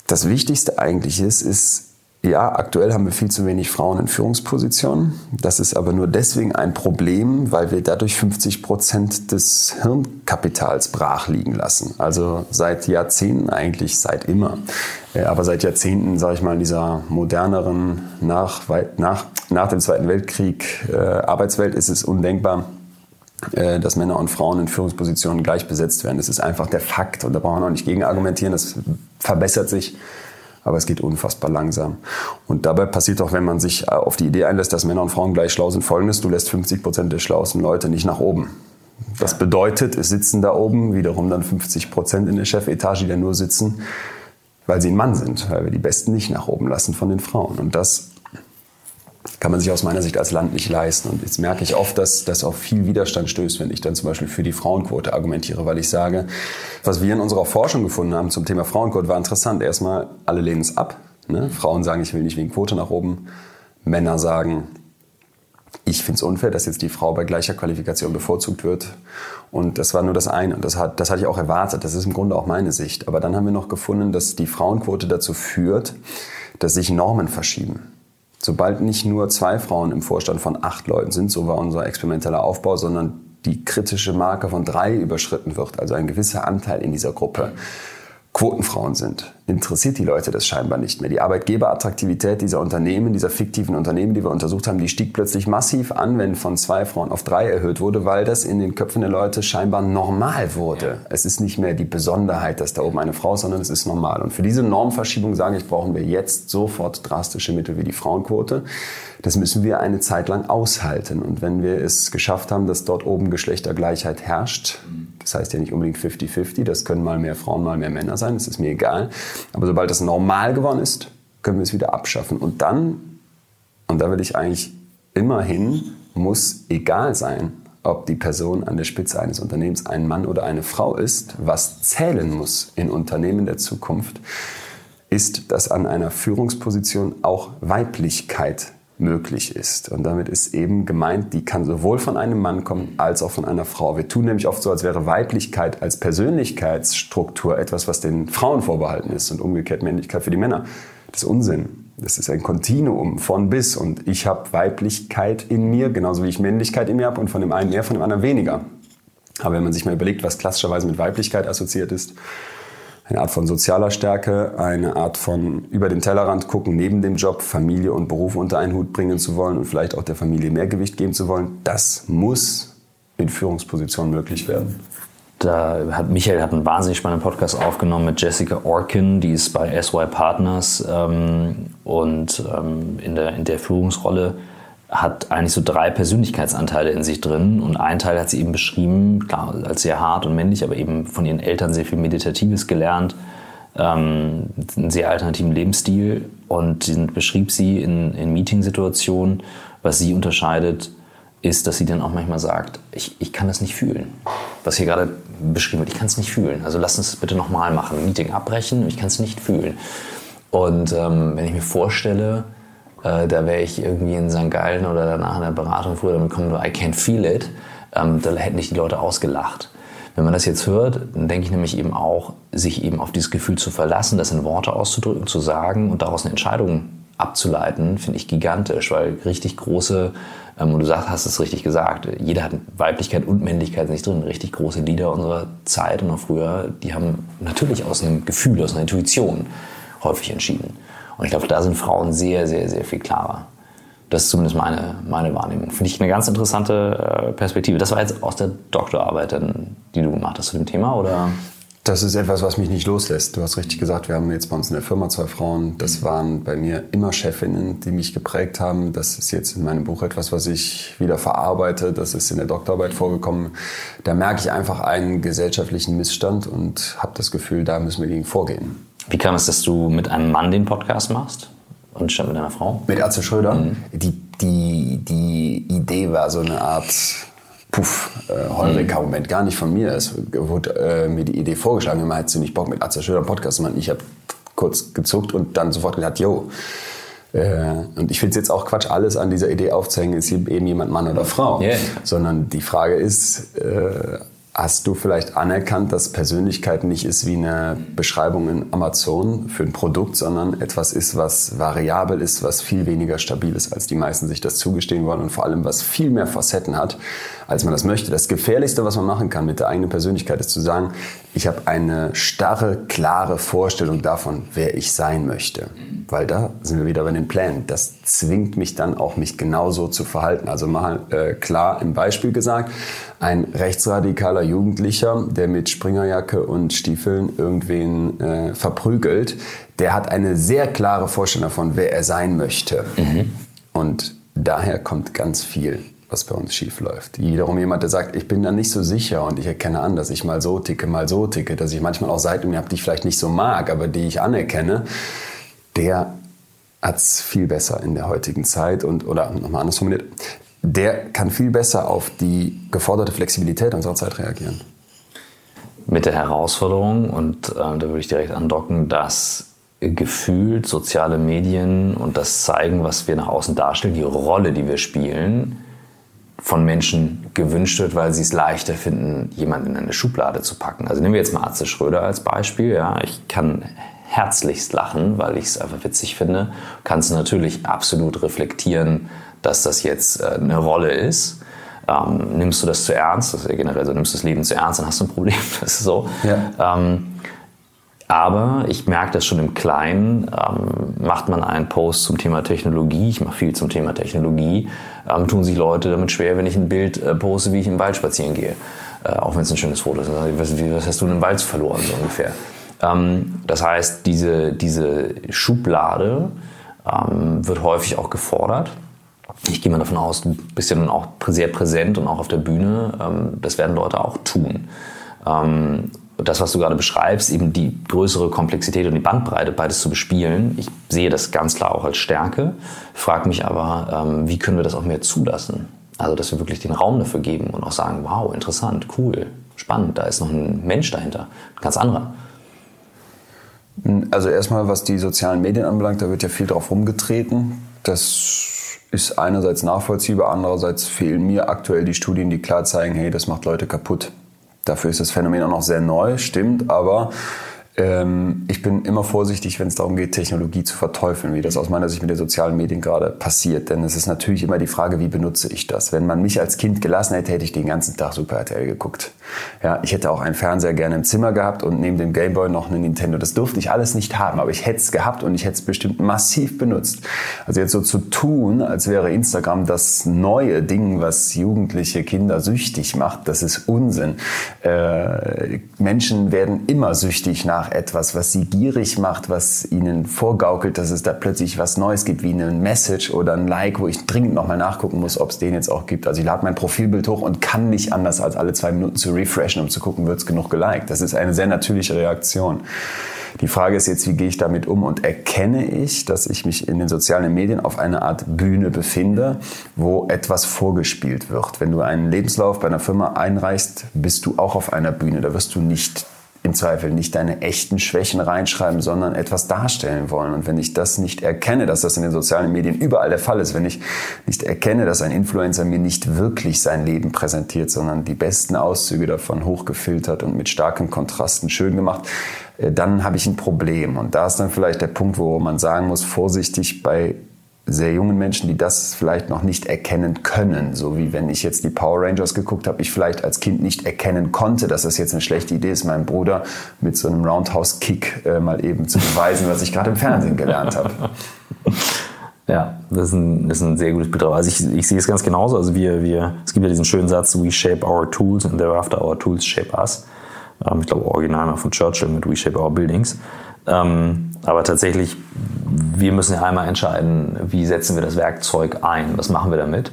das Wichtigste eigentlich ist, ist, ja, aktuell haben wir viel zu wenig Frauen in Führungspositionen. Das ist aber nur deswegen ein Problem, weil wir dadurch 50 Prozent des Hirnkapitals brach liegen lassen. Also seit Jahrzehnten eigentlich, seit immer. Äh, Aber seit Jahrzehnten, sage ich mal, in dieser moderneren, nach, nach, nach dem Zweiten Weltkrieg äh, Arbeitswelt ist es undenkbar, äh, dass Männer und Frauen in Führungspositionen gleich besetzt werden. Das ist einfach der Fakt und da brauchen wir auch nicht gegen argumentieren. Das verbessert sich, aber es geht unfassbar langsam. Und dabei passiert auch, wenn man sich auf die Idee einlässt, dass Männer und Frauen gleich schlau sind, folgendes, du lässt 50 Prozent der schlauesten Leute nicht nach oben. Das bedeutet, es sitzen da oben wiederum dann 50 Prozent in der Chefetage, die da nur sitzen, weil sie ein Mann sind, weil wir die Besten nicht nach oben lassen von den Frauen. Und das kann man sich aus meiner Sicht als Land nicht leisten. Und jetzt merke ich oft, dass das auf viel Widerstand stößt, wenn ich dann zum Beispiel für die Frauenquote argumentiere, weil ich sage, was wir in unserer Forschung gefunden haben zum Thema Frauenquote war interessant. Erstmal, alle lehnen es ab. Ne? Frauen sagen, ich will nicht wegen Quote nach oben. Männer sagen, ich finde es unfair, dass jetzt die Frau bei gleicher Qualifikation bevorzugt wird. Und das war nur das eine. Und das, hat, das hatte ich auch erwartet. Das ist im Grunde auch meine Sicht. Aber dann haben wir noch gefunden, dass die Frauenquote dazu führt, dass sich Normen verschieben. Sobald nicht nur zwei Frauen im Vorstand von acht Leuten sind, so war unser experimenteller Aufbau, sondern die kritische Marke von drei überschritten wird, also ein gewisser Anteil in dieser Gruppe, Quotenfrauen sind, interessiert die Leute das scheinbar nicht mehr. Die Arbeitgeberattraktivität dieser Unternehmen, dieser fiktiven Unternehmen, die wir untersucht haben, die stieg plötzlich massiv an, wenn von zwei Frauen auf drei erhöht wurde, weil das in den Köpfen der Leute scheinbar normal wurde. Es ist nicht mehr die Besonderheit, dass da oben eine Frau ist, sondern es ist normal. Und für diese Normverschiebung sage ich, brauchen wir jetzt sofort drastische Mittel wie die Frauenquote. Das müssen wir eine Zeit lang aushalten. Und wenn wir es geschafft haben, dass dort oben Geschlechtergleichheit herrscht, das heißt ja nicht unbedingt 50-50, das können mal mehr Frauen, mal mehr Männer sein, das ist mir egal. Aber sobald das normal geworden ist, können wir es wieder abschaffen. Und dann, und da will ich eigentlich immerhin, muss egal sein, ob die Person an der Spitze eines Unternehmens ein Mann oder eine Frau ist, was zählen muss in Unternehmen der Zukunft, ist, dass an einer Führungsposition auch Weiblichkeit möglich ist. Und damit ist eben gemeint, die kann sowohl von einem Mann kommen als auch von einer Frau. Wir tun nämlich oft so, als wäre Weiblichkeit als Persönlichkeitsstruktur etwas, was den Frauen vorbehalten ist und umgekehrt Männlichkeit für die Männer. Das ist Unsinn. Das ist ein Kontinuum von bis. Und ich habe Weiblichkeit in mir, genauso wie ich Männlichkeit in mir habe und von dem einen mehr, von dem anderen weniger. Aber wenn man sich mal überlegt, was klassischerweise mit Weiblichkeit assoziiert ist, eine Art von sozialer Stärke, eine Art von über den Tellerrand gucken, neben dem Job Familie und Beruf unter einen Hut bringen zu wollen und vielleicht auch der Familie mehr Gewicht geben zu wollen. Das muss in Führungspositionen möglich werden. Da hat Michael hat einen wahnsinnig spannenden Podcast aufgenommen mit Jessica Orkin, die ist bei SY Partners ähm, und ähm, in, der, in der Führungsrolle hat eigentlich so drei Persönlichkeitsanteile in sich drin. Und ein Teil hat sie eben beschrieben, klar, als sehr hart und männlich, aber eben von ihren Eltern sehr viel Meditatives gelernt, ähm, einen sehr alternativen Lebensstil. Und den beschrieb sie in, in Meetingsituationen, was sie unterscheidet, ist, dass sie dann auch manchmal sagt, ich, ich kann das nicht fühlen. Was hier gerade beschrieben wird, ich kann es nicht fühlen. Also lass uns das bitte nochmal machen. Meeting abbrechen, ich kann es nicht fühlen. Und ähm, wenn ich mir vorstelle, äh, da wäre ich irgendwie in St. Gallen oder danach in der Beratung früher damit kommen, I can't feel it, ähm, da hätten dich die Leute ausgelacht. Wenn man das jetzt hört, dann denke ich nämlich eben auch, sich eben auf dieses Gefühl zu verlassen, das in Worte auszudrücken, zu sagen und daraus eine Entscheidung abzuleiten, finde ich gigantisch, weil richtig große, ähm, und du sagst, hast es richtig gesagt, jeder hat Weiblichkeit und Männlichkeit nicht drin. Richtig große Lieder unserer Zeit und auch früher, die haben natürlich aus einem Gefühl, aus einer Intuition häufig entschieden. Und ich glaube, da sind Frauen sehr, sehr, sehr viel klarer. Das ist zumindest meine, meine Wahrnehmung. Finde ich eine ganz interessante äh, Perspektive. Das war jetzt aus der Doktorarbeit, die du gemacht hast zu dem Thema, oder? Das ist etwas, was mich nicht loslässt. Du hast richtig gesagt, wir haben jetzt bei uns in der Firma zwei Frauen. Das waren bei mir immer Chefinnen, die mich geprägt haben. Das ist jetzt in meinem Buch etwas, was ich wieder verarbeite. Das ist in der Doktorarbeit vorgekommen. Da merke ich einfach einen gesellschaftlichen Missstand und habe das Gefühl, da müssen wir gegen vorgehen. Wie kam es, dass du mit einem Mann den Podcast machst und statt mit einer Frau? Mit Atze Schröder? Mhm. Die, die, die Idee war so eine Art Puff, äh, Heureka-Moment, gar nicht von mir. Es wurde äh, mir die Idee vorgeschlagen, immer hättest du nicht Bock mit Atze Schröder einen Podcast zu machen. Ich habe kurz gezuckt und dann sofort gesagt, yo. Äh, und ich finde es jetzt auch Quatsch, alles an dieser Idee aufzuhängen, ist eben jemand Mann oder Frau. Yeah. Sondern die Frage ist, äh, Hast du vielleicht anerkannt, dass Persönlichkeit nicht ist wie eine Beschreibung in Amazon für ein Produkt, sondern etwas ist, was variabel ist, was viel weniger stabil ist, als die meisten sich das zugestehen wollen und vor allem, was viel mehr Facetten hat, als man das möchte. Das Gefährlichste, was man machen kann mit der eigenen Persönlichkeit, ist zu sagen, ich habe eine starre, klare Vorstellung davon, wer ich sein möchte. Weil da sind wir wieder bei den Plänen. Das zwingt mich dann auch, mich genauso zu verhalten. Also mal äh, klar im Beispiel gesagt, ein rechtsradikaler Jugendlicher, der mit Springerjacke und Stiefeln irgendwen äh, verprügelt, der hat eine sehr klare Vorstellung davon, wer er sein möchte. Mhm. Und daher kommt ganz viel was bei uns schief läuft. Wiederum jemand, der sagt, ich bin da nicht so sicher und ich erkenne an, dass ich mal so ticke, mal so ticke, dass ich manchmal auch Seiten habe, die ich vielleicht nicht so mag, aber die ich anerkenne, der hat es viel besser in der heutigen Zeit und oder nochmal anders formuliert, der kann viel besser auf die geforderte Flexibilität unserer Zeit reagieren. Mit der Herausforderung, und äh, da würde ich direkt andocken, dass gefühlt soziale Medien und das Zeigen, was wir nach außen darstellen, die Rolle, die wir spielen, von Menschen gewünscht wird, weil sie es leichter finden, jemanden in eine Schublade zu packen. Also nehmen wir jetzt mal Atze Schröder als Beispiel. Ja, ich kann herzlichst lachen, weil ich es einfach witzig finde. Kannst natürlich absolut reflektieren, dass das jetzt äh, eine Rolle ist. Ähm, nimmst du das zu ernst, das ist ja generell so, nimmst du das Leben zu ernst, dann hast du ein Problem. Das ist so. Ja. Ähm, aber ich merke das schon im Kleinen. Ähm, macht man einen Post zum Thema Technologie, ich mache viel zum Thema Technologie, ähm, tun sich Leute damit schwer, wenn ich ein Bild äh, poste, wie ich im Wald spazieren gehe. Äh, auch wenn es ein schönes Foto ist. Was, was hast du in im Wald verloren, so ungefähr? Ähm, das heißt, diese, diese Schublade ähm, wird häufig auch gefordert. Ich gehe mal davon aus, du bist ja nun auch sehr präsent und auch auf der Bühne. Ähm, das werden Leute auch tun. Das, was du gerade beschreibst, eben die größere Komplexität und die Bandbreite, beides zu bespielen, ich sehe das ganz klar auch als Stärke, frage mich aber, ähm, wie können wir das auch mehr zulassen? Also, dass wir wirklich den Raum dafür geben und auch sagen, wow, interessant, cool, spannend, da ist noch ein Mensch dahinter, ein ganz anderer. Also erstmal, was die sozialen Medien anbelangt, da wird ja viel drauf rumgetreten. Das ist einerseits nachvollziehbar, andererseits fehlen mir aktuell die Studien, die klar zeigen, hey, das macht Leute kaputt. Dafür ist das Phänomen auch noch sehr neu, stimmt, aber ähm, ich bin immer vorsichtig, wenn es darum geht, Technologie zu verteufeln, wie das aus meiner Sicht mit den sozialen Medien gerade passiert. Denn es ist natürlich immer die Frage, wie benutze ich das? Wenn man mich als Kind gelassen hätte, hätte ich den ganzen Tag Super RTL geguckt. Ja, ich hätte auch einen Fernseher gerne im Zimmer gehabt und neben dem Gameboy noch eine Nintendo. Das durfte ich alles nicht haben, aber ich hätte es gehabt und ich hätte es bestimmt massiv benutzt. Also jetzt so zu tun, als wäre Instagram das neue Ding, was jugendliche Kinder süchtig macht, das ist Unsinn. Äh, Menschen werden immer süchtig nach nach etwas, was sie gierig macht, was ihnen vorgaukelt, dass es da plötzlich was Neues gibt, wie eine Message oder ein Like, wo ich dringend nochmal nachgucken muss, ob es den jetzt auch gibt. Also ich lade mein Profilbild hoch und kann nicht anders, als alle zwei Minuten zu refreshen, um zu gucken, wird es genug geliked. Das ist eine sehr natürliche Reaktion. Die Frage ist jetzt, wie gehe ich damit um und erkenne ich, dass ich mich in den sozialen Medien auf einer Art Bühne befinde, wo etwas vorgespielt wird. Wenn du einen Lebenslauf bei einer Firma einreichst, bist du auch auf einer Bühne. Da wirst du nicht im Zweifel nicht deine echten Schwächen reinschreiben, sondern etwas darstellen wollen. Und wenn ich das nicht erkenne, dass das in den sozialen Medien überall der Fall ist, wenn ich nicht erkenne, dass ein Influencer mir nicht wirklich sein Leben präsentiert, sondern die besten Auszüge davon hochgefiltert und mit starken Kontrasten schön gemacht, äh, dann habe ich ein Problem. Und da ist dann vielleicht der Punkt, wo man sagen muss, vorsichtig bei sehr jungen Menschen, die das vielleicht noch nicht erkennen können. So wie wenn ich jetzt die Power Rangers geguckt habe, ich vielleicht als Kind nicht erkennen konnte, dass das jetzt eine schlechte Idee ist, meinem Bruder mit so einem Roundhouse-Kick äh, mal eben zu beweisen, was ich gerade im Fernsehen gelernt habe. Ja, das ist ein, das ist ein sehr gutes Bild. Also ich, ich sehe es ganz genauso. Also wir, wir, es gibt ja diesen schönen Satz, we shape our tools and thereafter our tools shape us. Ähm, ich glaube, original noch von Churchill mit we shape our buildings. Ähm, aber tatsächlich, wir müssen ja einmal entscheiden, wie setzen wir das Werkzeug ein, was machen wir damit.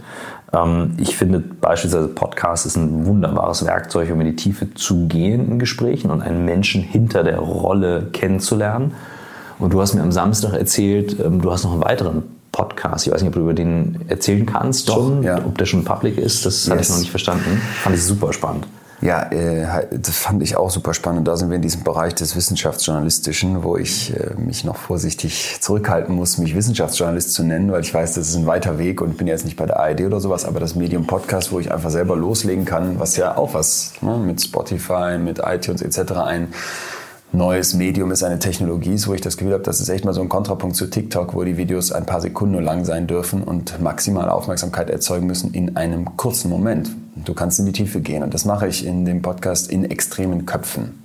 Ähm, ich finde beispielsweise Podcast ist ein wunderbares Werkzeug, um in die Tiefe zu gehen in Gesprächen und einen Menschen hinter der Rolle kennenzulernen. Und du hast mir am Samstag erzählt, ähm, du hast noch einen weiteren Podcast. Ich weiß nicht, ob du über den erzählen kannst Doch, schon, ja. ob der schon public ist. Das yes. hatte ich noch nicht verstanden. Fand ich super spannend. Ja, äh, das fand ich auch super spannend. Da sind wir in diesem Bereich des Wissenschaftsjournalistischen, wo ich äh, mich noch vorsichtig zurückhalten muss, mich Wissenschaftsjournalist zu nennen, weil ich weiß, das ist ein weiter Weg und bin jetzt nicht bei der ARD oder sowas, aber das Medium Podcast, wo ich einfach selber loslegen kann, was ja auch was ne, mit Spotify, mit iTunes etc. ein neues Medium ist, eine Technologie ist, wo ich das Gefühl habe, das ist echt mal so ein Kontrapunkt zu TikTok, wo die Videos ein paar Sekunden nur lang sein dürfen und maximal Aufmerksamkeit erzeugen müssen in einem kurzen Moment. Du kannst in die Tiefe gehen und das mache ich in dem Podcast in extremen Köpfen.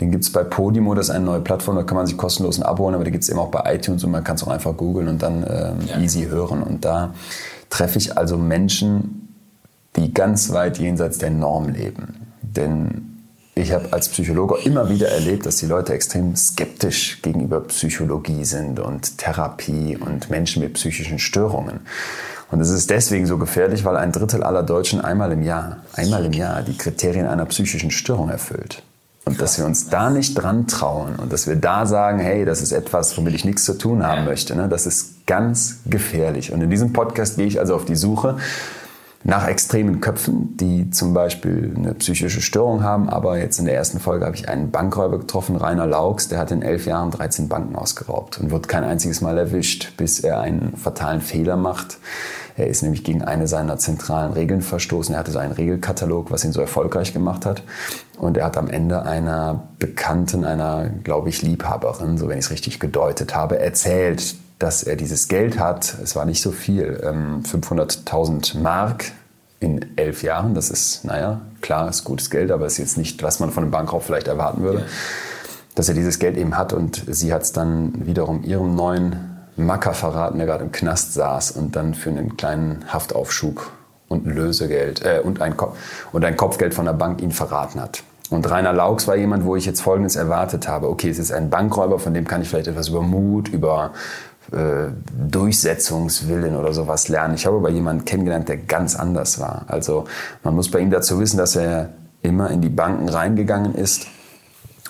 Den gibt es bei Podimo, das ist eine neue Plattform, da kann man sich kostenlos ein Abo holen, aber die gibt es eben auch bei iTunes und man kann es auch einfach googeln und dann ähm, ja. easy hören. Und da treffe ich also Menschen, die ganz weit jenseits der Norm leben. Denn ich habe als Psychologe immer wieder erlebt, dass die Leute extrem skeptisch gegenüber Psychologie sind und Therapie und Menschen mit psychischen Störungen. Und es ist deswegen so gefährlich, weil ein Drittel aller Deutschen einmal im Jahr, einmal im Jahr die Kriterien einer psychischen Störung erfüllt. Und dass wir uns da nicht dran trauen und dass wir da sagen, hey, das ist etwas, womit ich nichts zu tun haben möchte, ne? das ist ganz gefährlich. Und in diesem Podcast gehe ich also auf die Suche nach extremen Köpfen, die zum Beispiel eine psychische Störung haben. Aber jetzt in der ersten Folge habe ich einen Bankräuber getroffen, Rainer Laux, der hat in elf Jahren 13 Banken ausgeraubt und wird kein einziges Mal erwischt, bis er einen fatalen Fehler macht. Er ist nämlich gegen eine seiner zentralen Regeln verstoßen. Er hatte so einen Regelkatalog, was ihn so erfolgreich gemacht hat. Und er hat am Ende einer Bekannten, einer, glaube ich, Liebhaberin, so wenn ich es richtig gedeutet habe, erzählt, dass er dieses Geld hat. Es war nicht so viel, 500.000 ähm, Mark in elf Jahren. Das ist, naja, klar, ist gutes Geld, aber ist jetzt nicht, was man von einem Bankraub vielleicht erwarten würde. Ja. Dass er dieses Geld eben hat und sie hat es dann wiederum ihrem neuen Macker verraten, der gerade im Knast saß und dann für einen kleinen Haftaufschub und ein Lösegeld äh, und, ein und ein Kopfgeld von der Bank ihn verraten hat. Und Rainer Laux war jemand, wo ich jetzt Folgendes erwartet habe. Okay, es ist ein Bankräuber, von dem kann ich vielleicht etwas über Mut, über äh, Durchsetzungswillen oder sowas lernen. Ich habe aber jemanden kennengelernt, der ganz anders war. Also man muss bei ihm dazu wissen, dass er immer in die Banken reingegangen ist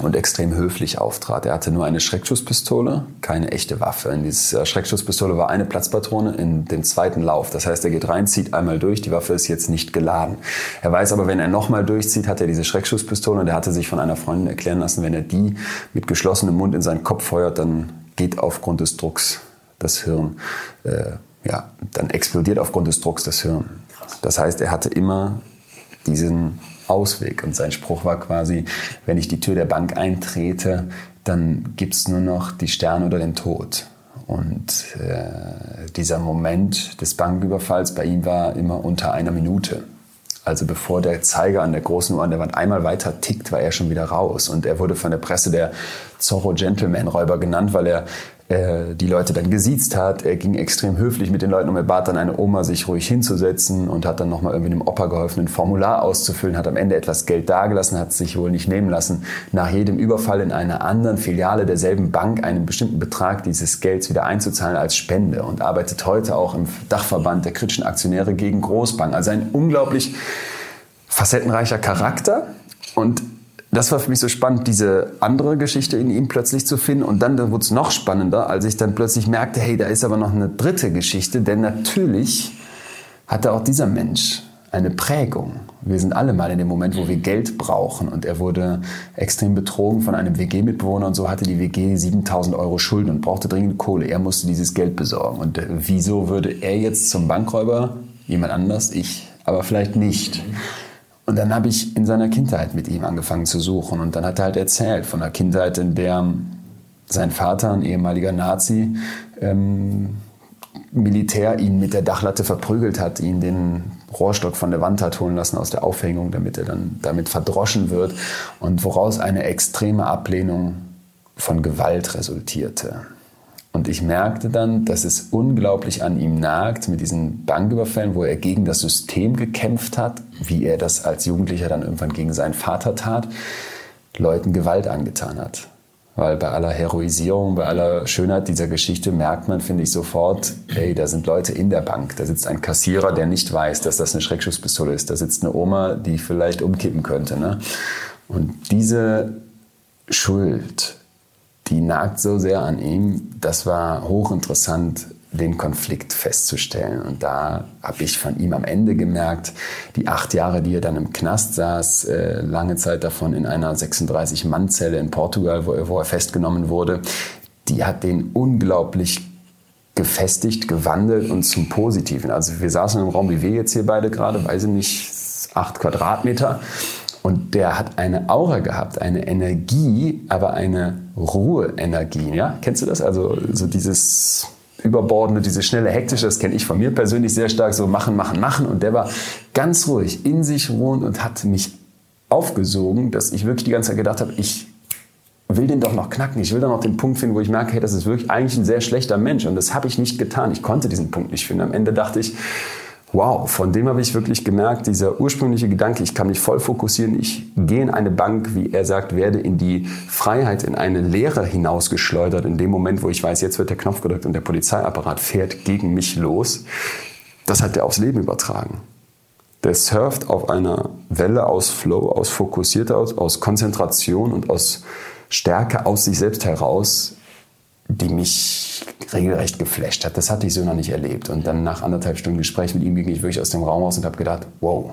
und extrem höflich auftrat. Er hatte nur eine Schreckschusspistole, keine echte Waffe. In dieser Schreckschusspistole war eine Platzpatrone in dem zweiten Lauf. Das heißt, er geht rein, zieht einmal durch, die Waffe ist jetzt nicht geladen. Er weiß aber, wenn er nochmal durchzieht, hat er diese Schreckschusspistole und er hatte sich von einer Freundin erklären lassen, wenn er die mit geschlossenem Mund in seinen Kopf feuert, dann geht aufgrund des Drucks das Hirn, äh, ja, dann explodiert aufgrund des Drucks das Hirn. Das heißt, er hatte immer diesen Ausweg. Und sein Spruch war quasi, wenn ich die Tür der Bank eintrete, dann gibt es nur noch die Sterne oder den Tod. Und äh, dieser Moment des Banküberfalls bei ihm war immer unter einer Minute. Also bevor der Zeiger an der großen Uhr an der Wand einmal weiter tickt, war er schon wieder raus. Und er wurde von der Presse der Zorro Gentleman Räuber genannt, weil er äh, die Leute dann gesiezt hat. Er ging extrem höflich mit den Leuten um. Er bat dann eine Oma, sich ruhig hinzusetzen und hat dann nochmal irgendwie dem Opa geholfen, ein Formular auszufüllen, hat am Ende etwas Geld dagelassen, hat sich wohl nicht nehmen lassen, nach jedem Überfall in einer anderen Filiale derselben Bank einen bestimmten Betrag dieses Gelds wieder einzuzahlen als Spende und arbeitet heute auch im Dachverband der kritischen Aktionäre gegen Großbanken. Also ein unglaublich facettenreicher Charakter und das war für mich so spannend, diese andere Geschichte in ihm plötzlich zu finden. Und dann wurde es noch spannender, als ich dann plötzlich merkte, hey, da ist aber noch eine dritte Geschichte. Denn natürlich hatte auch dieser Mensch eine Prägung. Wir sind alle mal in dem Moment, wo wir Geld brauchen. Und er wurde extrem betrogen von einem WG-Mitbewohner und so hatte die WG 7000 Euro Schulden und brauchte dringend Kohle. Er musste dieses Geld besorgen. Und äh, wieso würde er jetzt zum Bankräuber? Jemand anders? Ich. Aber vielleicht nicht. Und dann habe ich in seiner Kindheit mit ihm angefangen zu suchen. Und dann hat er halt erzählt von einer Kindheit, in der sein Vater, ein ehemaliger Nazi, ähm, Militär ihn mit der Dachlatte verprügelt hat, ihn den Rohrstock von der Wand hat holen lassen aus der Aufhängung, damit er dann damit verdroschen wird und woraus eine extreme Ablehnung von Gewalt resultierte. Und ich merkte dann, dass es unglaublich an ihm nagt mit diesen Banküberfällen, wo er gegen das System gekämpft hat, wie er das als Jugendlicher dann irgendwann gegen seinen Vater tat, Leuten Gewalt angetan hat. Weil bei aller Heroisierung, bei aller Schönheit dieser Geschichte merkt man, finde ich sofort, ey, da sind Leute in der Bank. Da sitzt ein Kassierer, der nicht weiß, dass das eine Schreckschusspistole ist. Da sitzt eine Oma, die vielleicht umkippen könnte. Ne? Und diese Schuld, die nagt so sehr an ihm. Das war hochinteressant, den Konflikt festzustellen. Und da habe ich von ihm am Ende gemerkt, die acht Jahre, die er dann im Knast saß, äh, lange Zeit davon in einer 36-Mann-Zelle in Portugal, wo er, wo er festgenommen wurde, die hat den unglaublich gefestigt, gewandelt und zum Positiven. Also wir saßen im Raum wie wir jetzt hier beide gerade, weiß ich nicht, acht Quadratmeter. Und der hat eine Aura gehabt, eine Energie, aber eine Ruhe-Energie. Ja? Kennst du das? Also so dieses überbordende, dieses schnelle, hektische, das kenne ich von mir persönlich sehr stark, so machen, machen, machen. Und der war ganz ruhig, in sich ruhend und hat mich aufgesogen, dass ich wirklich die ganze Zeit gedacht habe, ich will den doch noch knacken. Ich will doch noch den Punkt finden, wo ich merke, hey, das ist wirklich eigentlich ein sehr schlechter Mensch. Und das habe ich nicht getan. Ich konnte diesen Punkt nicht finden. Am Ende dachte ich, wow, von dem habe ich wirklich gemerkt, dieser ursprüngliche Gedanke, ich kann mich voll fokussieren, ich gehe in eine Bank, wie er sagt, werde in die Freiheit, in eine Leere hinausgeschleudert, in dem Moment, wo ich weiß, jetzt wird der Knopf gedrückt und der Polizeiapparat fährt gegen mich los. Das hat er aufs Leben übertragen. der surft auf einer Welle aus Flow, aus Fokussierter, aus, aus Konzentration und aus Stärke aus sich selbst heraus, die mich regelrecht geflasht hat. Das hatte ich so noch nicht erlebt. Und dann nach anderthalb Stunden Gespräch mit ihm ging ich wirklich aus dem Raum raus und habe gedacht, wow,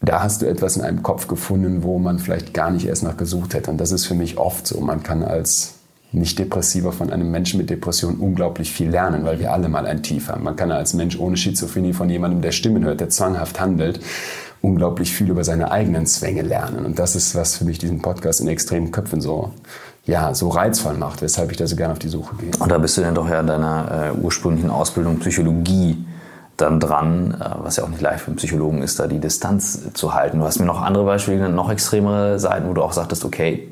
da hast du etwas in einem Kopf gefunden, wo man vielleicht gar nicht erst nach gesucht hätte. Und das ist für mich oft so. Man kann als nicht-depressiver von einem Menschen mit Depression unglaublich viel lernen, weil wir alle mal ein Tief haben. Man kann als Mensch ohne Schizophrenie von jemandem, der Stimmen hört, der zwanghaft handelt, unglaublich viel über seine eigenen Zwänge lernen. Und das ist, was für mich diesen Podcast in extremen Köpfen so, ja, so reizvoll macht, weshalb ich da so gerne auf die Suche gehe. Und da bist du dann doch ja in deiner äh, ursprünglichen Ausbildung Psychologie dann dran, äh, was ja auch nicht leicht für einen Psychologen ist, da die Distanz zu halten. Du hast mir noch andere Beispiele, noch extremere Seiten, wo du auch sagtest, okay,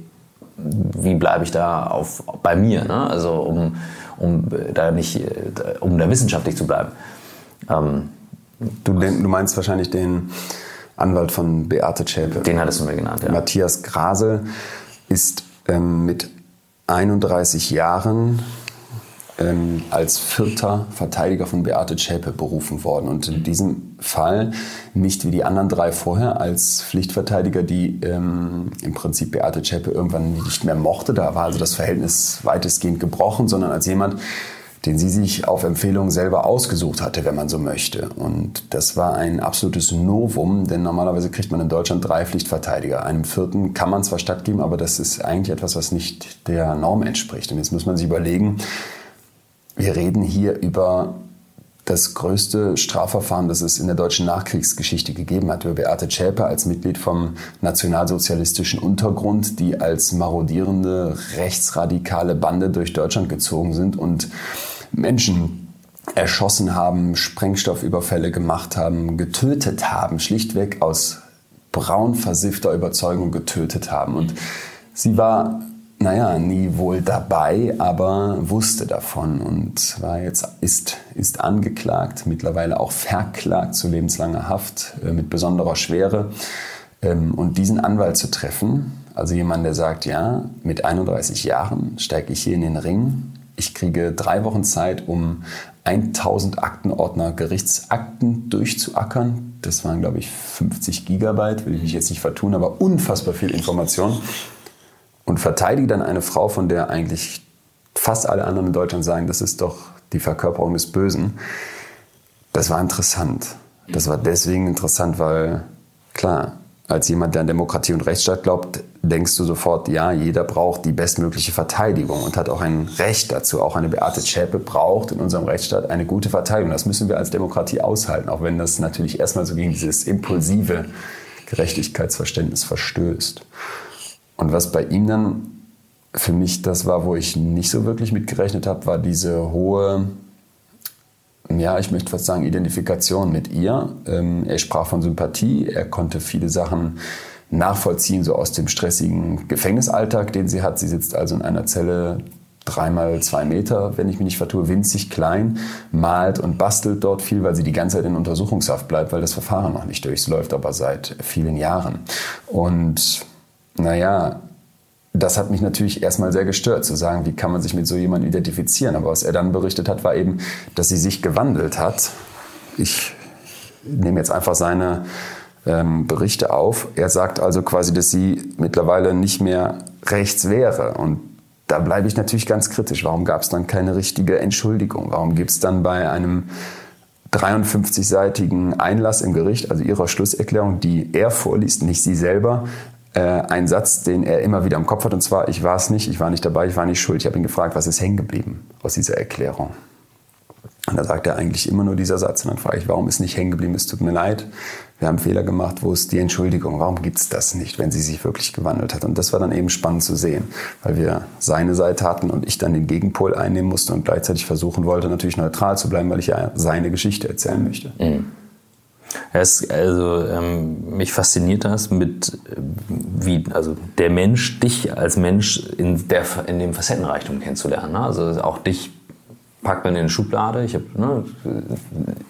wie bleibe ich da auf, bei mir, ne? also um, um da nicht, um da wissenschaftlich zu bleiben. Ähm, du, den, du meinst wahrscheinlich den Anwalt von Beate Zschäpe. Den hattest du mir genannt, ja. Matthias Grasel ist ähm, mit 31 Jahren ähm, als vierter Verteidiger von Beate Zschäpe berufen worden. Und in diesem Fall nicht wie die anderen drei vorher als Pflichtverteidiger, die ähm, im Prinzip Beate Zschäpe irgendwann nicht mehr mochte. Da war also das Verhältnis weitestgehend gebrochen, sondern als jemand, den sie sich auf Empfehlung selber ausgesucht hatte, wenn man so möchte. Und das war ein absolutes Novum, denn normalerweise kriegt man in Deutschland drei Pflichtverteidiger. Einem vierten kann man zwar stattgeben, aber das ist eigentlich etwas, was nicht der Norm entspricht. Und jetzt muss man sich überlegen, wir reden hier über das größte Strafverfahren, das es in der deutschen Nachkriegsgeschichte gegeben hat, über Beate Zschäpe als Mitglied vom nationalsozialistischen Untergrund, die als marodierende rechtsradikale Bande durch Deutschland gezogen sind und Menschen erschossen haben, Sprengstoffüberfälle gemacht haben, getötet haben, schlichtweg aus braun versiffter Überzeugung getötet haben. Und sie war naja, nie wohl dabei, aber wusste davon und war jetzt, ist, ist angeklagt, mittlerweile auch verklagt zu lebenslanger Haft äh, mit besonderer Schwere. Ähm, und diesen Anwalt zu treffen, also jemand, der sagt, ja, mit 31 Jahren steige ich hier in den Ring, ich kriege drei Wochen Zeit, um 1000 Aktenordner Gerichtsakten durchzuackern. Das waren, glaube ich, 50 Gigabyte, will ich mich jetzt nicht vertun, aber unfassbar viel Information und verteidige dann eine Frau, von der eigentlich fast alle anderen in Deutschland sagen, das ist doch die Verkörperung des Bösen. Das war interessant. Das war deswegen interessant, weil klar, als jemand, der an Demokratie und Rechtsstaat glaubt, denkst du sofort, ja, jeder braucht die bestmögliche Verteidigung und hat auch ein Recht dazu. Auch eine Beate Zschäpe braucht in unserem Rechtsstaat eine gute Verteidigung. Das müssen wir als Demokratie aushalten, auch wenn das natürlich erstmal so gegen dieses impulsive Gerechtigkeitsverständnis verstößt. Und was bei ihm dann für mich das war, wo ich nicht so wirklich mit gerechnet habe, war diese hohe, ja, ich möchte fast sagen, Identifikation mit ihr. Ähm, er sprach von Sympathie, er konnte viele Sachen nachvollziehen, so aus dem stressigen Gefängnisalltag, den sie hat. Sie sitzt also in einer Zelle dreimal zwei Meter, wenn ich mich nicht vertue, winzig klein, malt und bastelt dort viel, weil sie die ganze Zeit in Untersuchungshaft bleibt, weil das Verfahren noch nicht durchläuft, aber seit vielen Jahren. Und naja, das hat mich natürlich erstmal sehr gestört, zu sagen, wie kann man sich mit so jemandem identifizieren. Aber was er dann berichtet hat, war eben, dass sie sich gewandelt hat. Ich nehme jetzt einfach seine ähm, Berichte auf. Er sagt also quasi, dass sie mittlerweile nicht mehr rechts wäre. Und da bleibe ich natürlich ganz kritisch. Warum gab es dann keine richtige Entschuldigung? Warum gibt es dann bei einem 53-seitigen Einlass im Gericht, also ihrer Schlusserklärung, die er vorliest, nicht sie selber, äh, einen Satz, den er immer wieder im Kopf hat, und zwar, ich war es nicht, ich war nicht dabei, ich war nicht schuld. Ich habe ihn gefragt, was ist hängen geblieben aus dieser Erklärung? Und da sagt er eigentlich immer nur dieser Satz. Und dann frage ich, warum ist nicht hängen geblieben? Es tut mir leid, wir haben Fehler gemacht, wo ist die Entschuldigung? Warum gibt es das nicht, wenn sie sich wirklich gewandelt hat? Und das war dann eben spannend zu sehen, weil wir seine Seite hatten und ich dann den Gegenpol einnehmen musste und gleichzeitig versuchen wollte, natürlich neutral zu bleiben, weil ich ja seine Geschichte erzählen möchte. Mhm. Es, also ähm, mich fasziniert das mit äh, wie also der Mensch dich als Mensch in der in dem Facettenreichtum kennenzulernen. Ne? Also auch dich packt man in eine Schublade. Ich ne,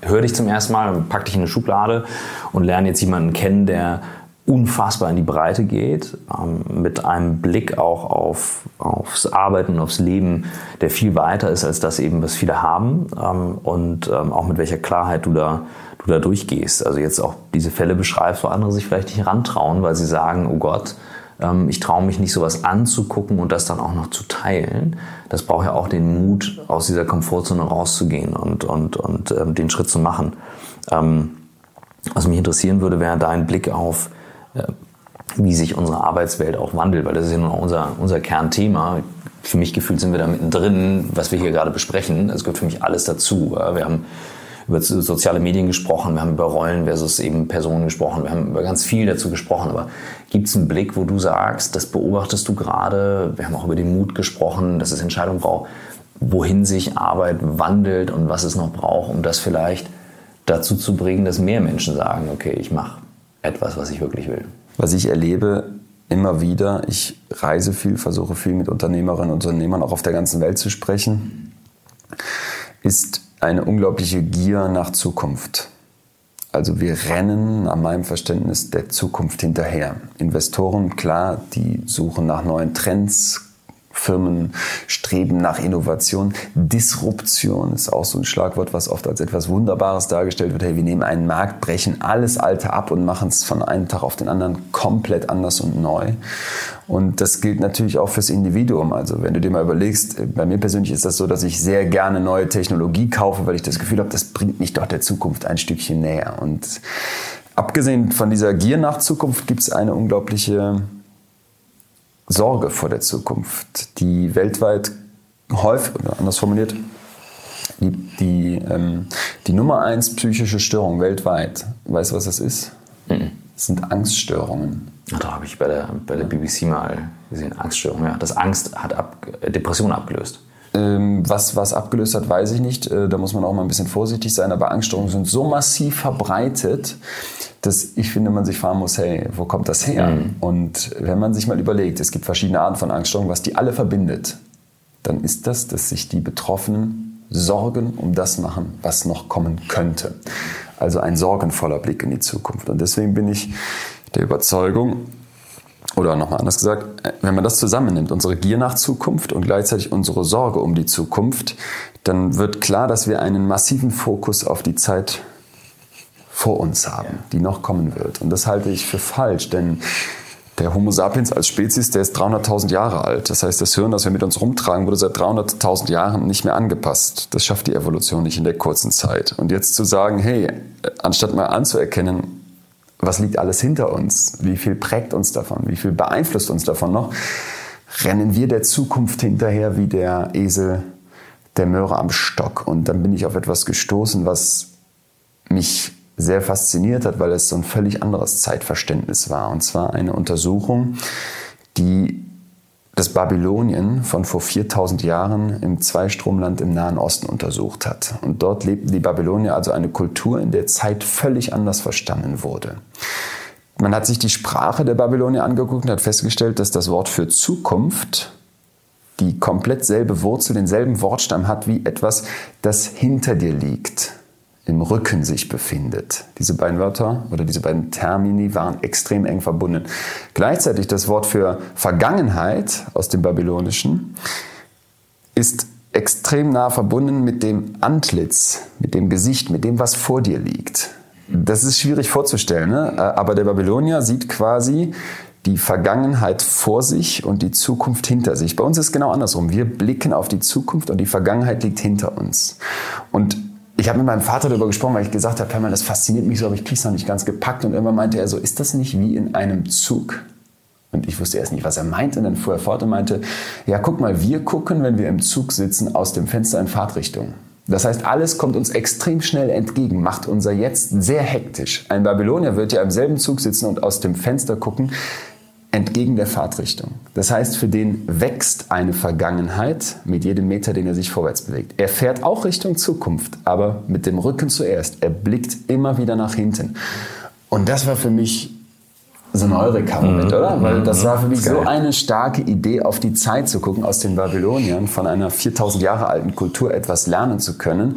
höre dich zum ersten Mal, pack dich in eine Schublade und lerne jetzt jemanden kennen, der unfassbar in die Breite geht, ähm, mit einem Blick auch auf, aufs Arbeiten, aufs Leben, der viel weiter ist als das eben, was viele haben ähm, und ähm, auch mit welcher Klarheit du da du da durchgehst. Also jetzt auch diese Fälle beschreibst, wo andere sich vielleicht nicht rantrauen, weil sie sagen, oh Gott, ähm, ich traue mich nicht, sowas anzugucken und das dann auch noch zu teilen. Das braucht ja auch den Mut, aus dieser Komfortzone rauszugehen und, und, und ähm, den Schritt zu machen. Ähm, was mich interessieren würde, wäre dein Blick auf, äh, wie sich unsere Arbeitswelt auch wandelt, weil das ist ja nun unser, unser Kernthema. Für mich gefühlt sind wir da mittendrin, was wir hier gerade besprechen. Es gehört für mich alles dazu. Wir haben über soziale Medien gesprochen, wir haben über Rollen versus eben Personen gesprochen, wir haben über ganz viel dazu gesprochen. Aber gibt es einen Blick, wo du sagst, das beobachtest du gerade? Wir haben auch über den Mut gesprochen, dass es Entscheidungen braucht, wohin sich Arbeit wandelt und was es noch braucht, um das vielleicht dazu zu bringen, dass mehr Menschen sagen, okay, ich mache etwas, was ich wirklich will. Was ich erlebe immer wieder, ich reise viel, versuche viel mit Unternehmerinnen und Unternehmern auch auf der ganzen Welt zu sprechen, ist eine unglaubliche Gier nach Zukunft. Also wir rennen nach meinem Verständnis der Zukunft hinterher. Investoren, klar, die suchen nach neuen Trends, Firmen streben nach Innovation. Disruption ist auch so ein Schlagwort, was oft als etwas Wunderbares dargestellt wird. Hey, wir nehmen einen Markt, brechen alles Alte ab und machen es von einem Tag auf den anderen komplett anders und neu. Und das gilt natürlich auch fürs Individuum. Also wenn du dir mal überlegst, bei mir persönlich ist das so, dass ich sehr gerne neue Technologie kaufe, weil ich das Gefühl habe, das bringt mich doch der Zukunft ein Stückchen näher. Und abgesehen von dieser Gier nach Zukunft gibt es eine unglaubliche Sorge vor der Zukunft, die weltweit häufig, oder anders formuliert, die, die, ähm, die Nummer eins psychische Störung weltweit, weißt du, was das ist? Mhm. Das sind Angststörungen. Da habe ich bei der, bei der BBC mal gesehen, Angststörungen. Ja, das Angst hat ab, Depression abgelöst. Ähm, was, was abgelöst hat, weiß ich nicht. Äh, da muss man auch mal ein bisschen vorsichtig sein. Aber Angststörungen sind so massiv verbreitet, dass ich finde, man sich fragen muss, hey, wo kommt das her? Mhm. Und wenn man sich mal überlegt, es gibt verschiedene Arten von Angststörungen, was die alle verbindet, dann ist das, dass sich die Betroffenen Sorgen um das machen, was noch kommen könnte. Also ein sorgenvoller Blick in die Zukunft. Und deswegen bin ich der Überzeugung, oder nochmal anders gesagt, wenn man das zusammennimmt, unsere Gier nach Zukunft und gleichzeitig unsere Sorge um die Zukunft, dann wird klar, dass wir einen massiven Fokus auf die Zeit vor uns haben, die noch kommen wird. Und das halte ich für falsch, denn der Homo sapiens als Spezies, der ist 300.000 Jahre alt. Das heißt, das Hirn, das wir mit uns rumtragen, wurde seit 300.000 Jahren nicht mehr angepasst. Das schafft die Evolution nicht in der kurzen Zeit. Und jetzt zu sagen, hey, anstatt mal anzuerkennen, was liegt alles hinter uns? Wie viel prägt uns davon? Wie viel beeinflusst uns davon noch? Rennen wir der Zukunft hinterher wie der Esel der Möhre am Stock. Und dann bin ich auf etwas gestoßen, was mich sehr fasziniert hat, weil es so ein völlig anderes Zeitverständnis war. Und zwar eine Untersuchung, die das Babylonien von vor 4000 Jahren im Zweistromland im Nahen Osten untersucht hat. Und dort lebten die Babylonier also eine Kultur, in der Zeit völlig anders verstanden wurde. Man hat sich die Sprache der Babylonier angeguckt und hat festgestellt, dass das Wort für Zukunft die komplett selbe Wurzel, denselben Wortstamm hat wie etwas, das hinter dir liegt im Rücken sich befindet. Diese beiden Wörter oder diese beiden Termini waren extrem eng verbunden. Gleichzeitig das Wort für Vergangenheit aus dem Babylonischen ist extrem nah verbunden mit dem Antlitz, mit dem Gesicht, mit dem, was vor dir liegt. Das ist schwierig vorzustellen, ne? aber der Babylonier sieht quasi die Vergangenheit vor sich und die Zukunft hinter sich. Bei uns ist es genau andersrum. Wir blicken auf die Zukunft und die Vergangenheit liegt hinter uns. Und ich habe mit meinem Vater darüber gesprochen, weil ich gesagt habe, mal, das fasziniert mich so, aber ich kriege es noch nicht ganz gepackt. Und irgendwann meinte er so, ist das nicht wie in einem Zug? Und ich wusste erst nicht, was er meinte. Und dann fuhr er fort und meinte, ja, guck mal, wir gucken, wenn wir im Zug sitzen, aus dem Fenster in Fahrtrichtung. Das heißt, alles kommt uns extrem schnell entgegen, macht unser Jetzt sehr hektisch. Ein Babylonier wird ja im selben Zug sitzen und aus dem Fenster gucken, entgegen der Fahrtrichtung. Das heißt, für den wächst eine Vergangenheit mit jedem Meter, den er sich vorwärts bewegt. Er fährt auch Richtung Zukunft, aber mit dem Rücken zuerst. Er blickt immer wieder nach hinten. Und das war für mich so ein Eureka-Moment, mhm. oder? Weil das war für mich so eine starke Idee, auf die Zeit zu gucken, aus den Babyloniern, von einer 4000 Jahre alten Kultur etwas lernen zu können.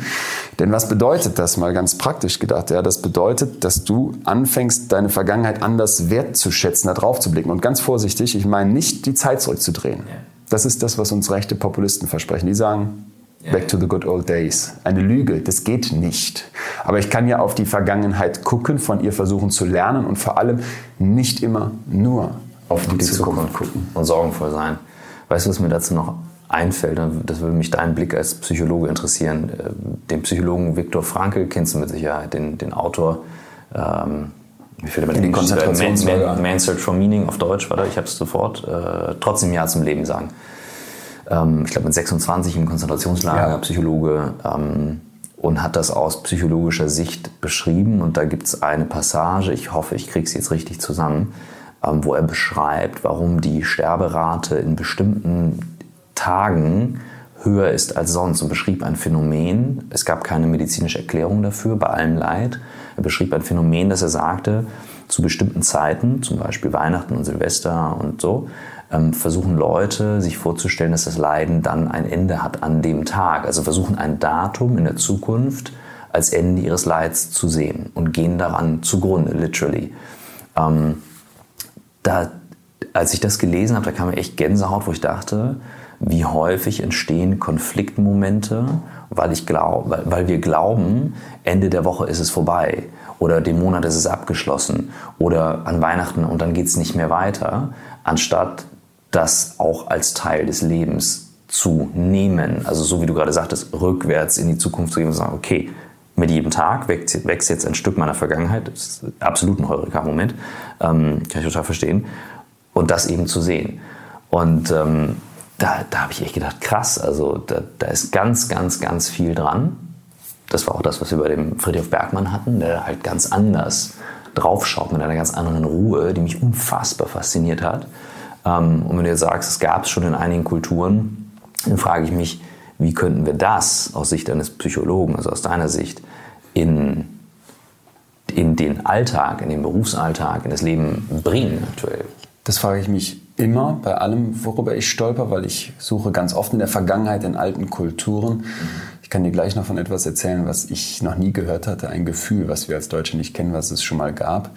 Denn was bedeutet das mal ganz praktisch gedacht? Ja, das bedeutet, dass du anfängst, deine Vergangenheit anders wertzuschätzen, da drauf zu blicken. Und ganz vorsichtig, ich meine nicht, die Zeit zurückzudrehen. Das ist das, was uns rechte Populisten versprechen. Die sagen, Back to the good old days. Eine Lüge, das geht nicht. Aber ich kann ja auf die Vergangenheit gucken, von ihr versuchen zu lernen und vor allem nicht immer nur auf die, die Zukunft, Zukunft gucken. Und sorgenvoll sein. Weißt du, was mir dazu noch einfällt? Das würde mich dein Blick als Psychologe interessieren. Äh, den Psychologen Viktor Frankl kennst du mit Sicherheit, den, den Autor. Ähm, wie viel den Konzentrationslager. Man, Man Search for Meaning auf Deutsch, warte, ich habe es sofort. Äh, trotzdem Ja zum Leben sagen ähm, ich glaube mit 26 im Konzentrationslager, ja. Psychologe, ähm, und hat das aus psychologischer Sicht beschrieben. Und da gibt es eine Passage, ich hoffe, ich kriege es jetzt richtig zusammen, ähm, wo er beschreibt, warum die Sterberate in bestimmten Tagen höher ist als sonst und beschrieb ein Phänomen. Es gab keine medizinische Erklärung dafür, bei allem Leid. Er beschrieb ein Phänomen, dass er sagte, zu bestimmten Zeiten, zum Beispiel Weihnachten und Silvester und so, versuchen Leute sich vorzustellen, dass das Leiden dann ein Ende hat an dem Tag. Also versuchen ein Datum in der Zukunft als Ende ihres Leids zu sehen und gehen daran zugrunde, literally. Ähm, da, als ich das gelesen habe, da kam mir echt Gänsehaut, wo ich dachte, wie häufig entstehen Konfliktmomente, weil, ich glaub, weil, weil wir glauben, Ende der Woche ist es vorbei oder dem Monat ist es abgeschlossen oder an Weihnachten und dann geht es nicht mehr weiter, anstatt das auch als Teil des Lebens zu nehmen. Also so wie du gerade sagtest, rückwärts in die Zukunft zu gehen und sagen, okay, mit jedem Tag wächst, wächst jetzt ein Stück meiner Vergangenheit. Das ist absolut ein Heureka-Moment. Ähm, kann ich total verstehen. Und das eben zu sehen. Und ähm, da, da habe ich echt gedacht, krass, also da, da ist ganz, ganz, ganz viel dran. Das war auch das, was wir bei dem Friedrich Bergmann hatten, der halt ganz anders draufschaut, mit einer ganz anderen Ruhe, die mich unfassbar fasziniert hat. Ähm, und wenn du jetzt sagst, es gab es schon in einigen Kulturen, dann frage ich mich, wie könnten wir das aus Sicht eines Psychologen, also aus deiner Sicht, in, in den Alltag, in den Berufsalltag, in das Leben bringen aktuell? Das frage ich mich immer bei allem, worüber ich stolper, weil ich suche ganz oft in der Vergangenheit in alten Kulturen. Mhm. Ich kann dir gleich noch von etwas erzählen, was ich noch nie gehört hatte, ein Gefühl, was wir als Deutsche nicht kennen, was es schon mal gab.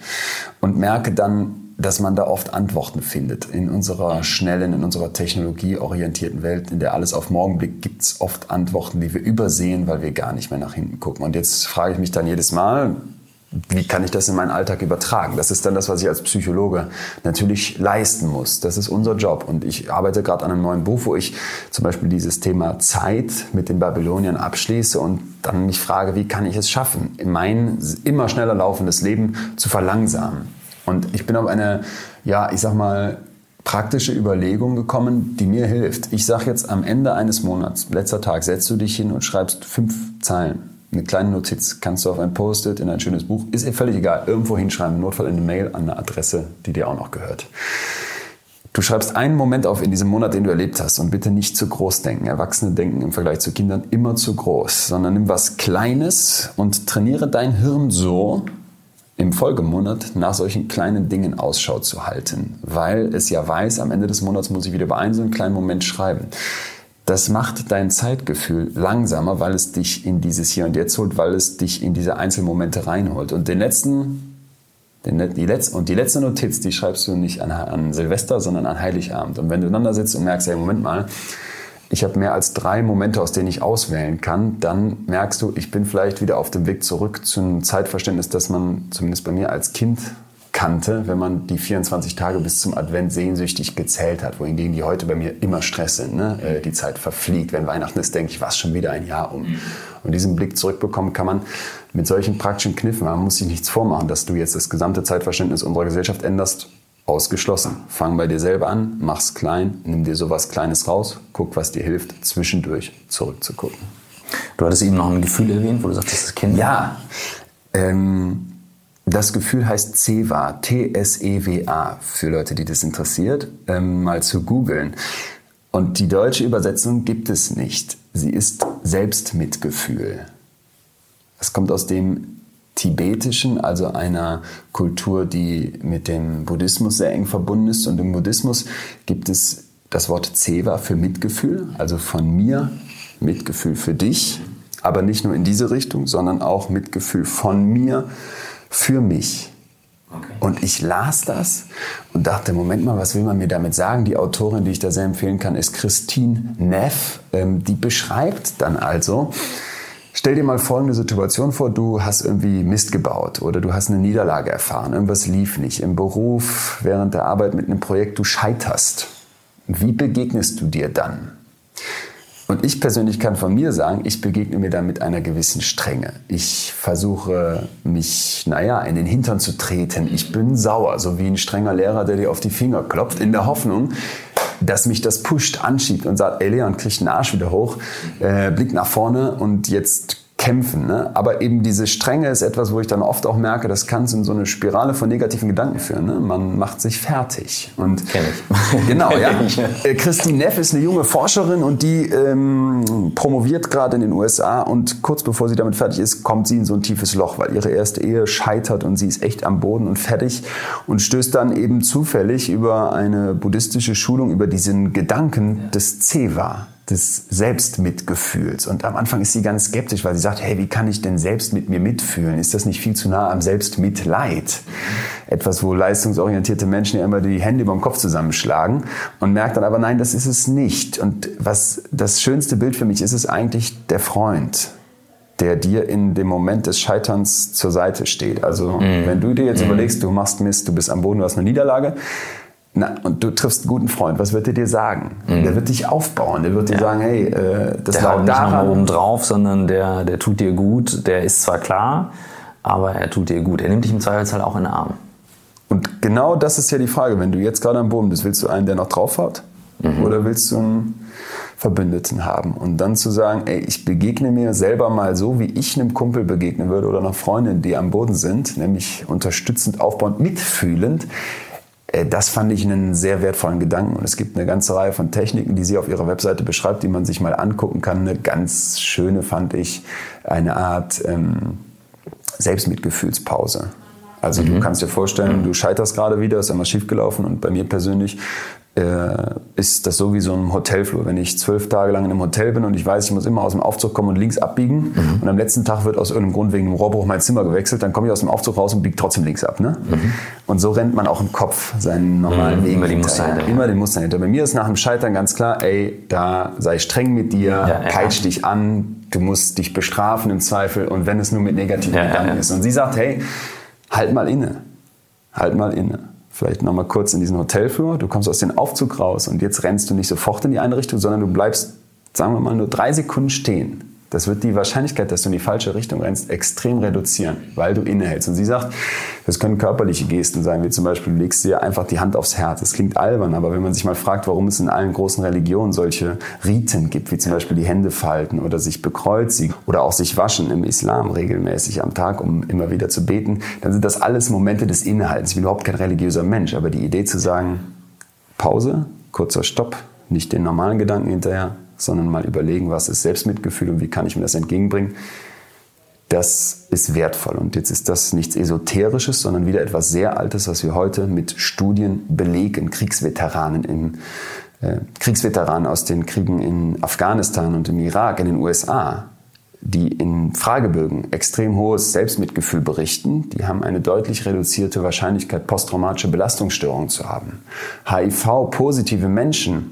Und merke dann, dass man da oft Antworten findet. In unserer schnellen, in unserer technologieorientierten Welt, in der alles auf morgen blickt, gibt es oft Antworten, die wir übersehen, weil wir gar nicht mehr nach hinten gucken. Und jetzt frage ich mich dann jedes Mal, wie kann ich das in meinen Alltag übertragen? Das ist dann das, was ich als Psychologe natürlich leisten muss. Das ist unser Job. Und ich arbeite gerade an einem neuen Buch, wo ich zum Beispiel dieses Thema Zeit mit den Babyloniern abschließe und dann mich frage, wie kann ich es schaffen, mein immer schneller laufendes Leben zu verlangsamen? Und ich bin auf eine, ja, ich sag mal, praktische Überlegung gekommen, die mir hilft. Ich sage jetzt am Ende eines Monats, letzter Tag, setzt du dich hin und schreibst fünf Zeilen. Eine kleine Notiz kannst du auf ein Post-it in ein schönes Buch, ist ihr völlig egal, irgendwo hinschreiben, im Notfall in eine Mail an eine Adresse, die dir auch noch gehört. Du schreibst einen Moment auf in diesem Monat, den du erlebt hast und bitte nicht zu groß denken. Erwachsene denken im Vergleich zu Kindern immer zu groß, sondern nimm was Kleines und trainiere dein Hirn so, im Folgemonat nach solchen kleinen Dingen Ausschau zu halten, weil es ja weiß, am Ende des Monats muss ich wieder über einen so einen kleinen Moment schreiben. Das macht dein Zeitgefühl langsamer, weil es dich in dieses Hier und Jetzt holt, weil es dich in diese Einzelmomente reinholt. Und den letzten, den, die letzte, und die letzte Notiz, die schreibst du nicht an, an Silvester, sondern an Heiligabend. Und wenn du einander sitzt und merkst, hey, Moment mal, ich habe mehr als drei Momente, aus denen ich auswählen kann, dann merkst du, ich bin vielleicht wieder auf dem Weg zurück zu einem Zeitverständnis, das man zumindest bei mir als Kind kannte, wenn man die 24 Tage bis zum Advent sehnsüchtig gezählt hat, wohingegen die heute bei mir immer Stress sind. Ne? Äh, die Zeit verfliegt. Wenn Weihnachten ist, denke ich, war es schon wieder ein Jahr um. Und diesen Blick zurückbekommen kann man mit solchen praktischen Kniffen. Man muss sich nichts vormachen, dass du jetzt das gesamte Zeitverständnis unserer Gesellschaft änderst Ausgeschlossen. Fang bei dir selber an, mach's klein, nimm dir sowas Kleines raus, guck, was dir hilft, zwischendurch zurückzugucken. Du hattest eben noch ein Gefühl erwähnt, wo du sagst, das ist Kind. Ja. Ähm, das Gefühl heißt CEWA, T-S-E-W-A, für Leute, die das interessiert, ähm, mal zu googeln. Und die deutsche Übersetzung gibt es nicht. Sie ist Selbstmitgefühl. Es kommt aus dem tibetischen, also einer Kultur, die mit dem Buddhismus sehr eng verbunden ist. Und im Buddhismus gibt es das Wort Zewa für Mitgefühl, also von mir Mitgefühl für dich, aber nicht nur in diese Richtung, sondern auch Mitgefühl von mir für mich. Okay. Und ich las das und dachte, Moment mal, was will man mir damit sagen? Die Autorin, die ich da sehr empfehlen kann, ist Christine Neff. Ähm, die beschreibt dann also, Stell dir mal folgende Situation vor, du hast irgendwie Mist gebaut oder du hast eine Niederlage erfahren, irgendwas lief nicht im Beruf, während der Arbeit mit einem Projekt, du scheiterst. Wie begegnest du dir dann? Und ich persönlich kann von mir sagen, ich begegne mir da mit einer gewissen Strenge. Ich versuche mich, naja, in den Hintern zu treten. Ich bin sauer, so wie ein strenger Lehrer, der dir auf die Finger klopft, in der Hoffnung, dass mich das pusht, anschiebt und sagt, ey Leon, krieg den Arsch wieder hoch, äh, blick nach vorne und jetzt kämpfen. Ne? Aber eben diese Strenge ist etwas, wo ich dann oft auch merke, das kann in so eine Spirale von negativen Gedanken führen. Ne? Man macht sich fertig. Und Kenn ich. Genau, ja. Äh, Christine Neff ist eine junge Forscherin und die ähm, promoviert gerade in den USA und kurz bevor sie damit fertig ist, kommt sie in so ein tiefes Loch, weil ihre erste Ehe scheitert und sie ist echt am Boden und fertig und stößt dann eben zufällig über eine buddhistische Schulung über diesen Gedanken ja. des Zewa des Selbstmitgefühls. Und am Anfang ist sie ganz skeptisch, weil sie sagt, hey, wie kann ich denn selbst mit mir mitfühlen? Ist das nicht viel zu nah am Selbstmitleid? Etwas, wo leistungsorientierte Menschen ja immer die Hände über dem Kopf zusammenschlagen und merkt dann aber, nein, das ist es nicht. Und was das schönste Bild für mich ist, ist eigentlich der Freund, der dir in dem Moment des Scheiterns zur Seite steht. Also, mhm. wenn du dir jetzt mhm. überlegst, du machst Mist, du bist am Boden, du hast eine Niederlage, na, und du triffst einen guten Freund, was wird er dir sagen? Mhm. Der wird dich aufbauen, der wird dir ja. sagen, hey, äh, das der lag haut daran. nicht oben drauf, sondern der, der tut dir gut, der ist zwar klar, aber er tut dir gut. Er nimmt dich im Zweifelsfall auch in den Arm. Und genau das ist ja die Frage, wenn du jetzt gerade am Boden bist, willst du einen, der noch drauf hat? Mhm. Oder willst du einen Verbündeten haben? Und dann zu sagen, ey, ich begegne mir selber mal so, wie ich einem Kumpel begegnen würde oder einer Freundin, die am Boden sind, nämlich unterstützend, aufbauend, mitfühlend, das fand ich einen sehr wertvollen Gedanken. Und es gibt eine ganze Reihe von Techniken, die sie auf ihrer Webseite beschreibt, die man sich mal angucken kann. Eine ganz schöne fand ich eine Art ähm, Selbstmitgefühlspause. Also mhm. du kannst dir vorstellen, du scheiterst gerade wieder, ist einmal schiefgelaufen und bei mir persönlich äh, ist das so wie so ein Hotelflur. Wenn ich zwölf Tage lang in einem Hotel bin und ich weiß, ich muss immer aus dem Aufzug kommen und links abbiegen mhm. und am letzten Tag wird aus irgendeinem Grund wegen einem Rohrbruch mein Zimmer gewechselt, dann komme ich aus dem Aufzug raus und biege trotzdem links ab. Ne? Mhm. Und so rennt man auch im Kopf seinen normalen mhm. Weg. Immer, die Muster hinter. immer den Muster hinter. Bei mir ist nach dem Scheitern ganz klar, ey, da sei streng mit dir, ja, peitsch ja. dich an, du musst dich bestrafen im Zweifel und wenn es nur mit negativen ja, Gedanken ist. Und sie sagt, hey, halt mal inne. Halt mal inne vielleicht nochmal kurz in diesen Hotelflur, du kommst aus dem Aufzug raus und jetzt rennst du nicht sofort in die eine Richtung, sondern du bleibst, sagen wir mal, nur drei Sekunden stehen das wird die Wahrscheinlichkeit, dass du in die falsche Richtung rennst, extrem reduzieren, weil du innehältst. Und sie sagt, das können körperliche Gesten sein, wie zum Beispiel, du legst dir einfach die Hand aufs Herz. Das klingt albern, aber wenn man sich mal fragt, warum es in allen großen Religionen solche Riten gibt, wie zum Beispiel die Hände falten oder sich bekreuzigen oder auch sich waschen im Islam regelmäßig am Tag, um immer wieder zu beten, dann sind das alles Momente des Innehaltens. Ich bin überhaupt kein religiöser Mensch, aber die Idee zu sagen, Pause, kurzer Stopp, nicht den normalen Gedanken hinterher, sondern mal überlegen, was ist Selbstmitgefühl und wie kann ich mir das entgegenbringen. Das ist wertvoll. Und jetzt ist das nichts Esoterisches, sondern wieder etwas sehr Altes, was wir heute mit Studien belegen. Kriegsveteranen im äh, Kriegsveteranen aus den Kriegen in Afghanistan und im Irak, in den USA die in Fragebögen extrem hohes Selbstmitgefühl berichten, die haben eine deutlich reduzierte Wahrscheinlichkeit, posttraumatische Belastungsstörungen zu haben. HIV-positive Menschen,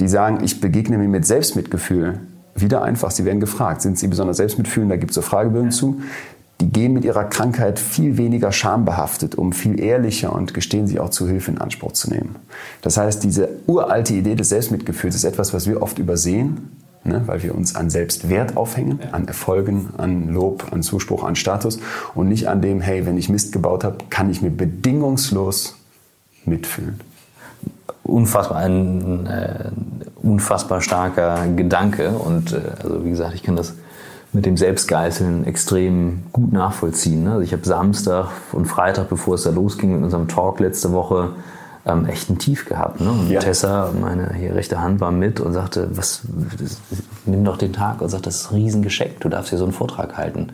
die sagen, ich begegne mir mit Selbstmitgefühl, wieder einfach, sie werden gefragt, sind sie besonders selbstmitfühlend, da gibt es so Fragebögen zu, die gehen mit ihrer Krankheit viel weniger schambehaftet um, viel ehrlicher und gestehen sich auch zu Hilfe in Anspruch zu nehmen. Das heißt, diese uralte Idee des Selbstmitgefühls ist etwas, was wir oft übersehen ne, weil wir uns an Selbstwert aufhängen, ja. an Erfolgen, an Lob, an Zuspruch, an Status und nicht an dem, hey, wenn ich Mist gebaut habe, kann ich mir bedingungslos mitfühlen. Unfassbar, ein äh, unfassbar starker Gedanke und äh, also wie gesagt, ich kann das mit dem Selbstgeißeln extrem gut nachvollziehen. Ne? Also ich habe Samstag und Freitag, bevor es da losging mit unserem Talk letzte Woche, ähm, echt ein Tief gehabt. Ne? Und ja. Tessa, meine hier rechte Hand, war mit und sagte, was, nimm doch den Tag und sagt, das ist ein Riesengeschenk, du darfst hier so einen Vortrag halten.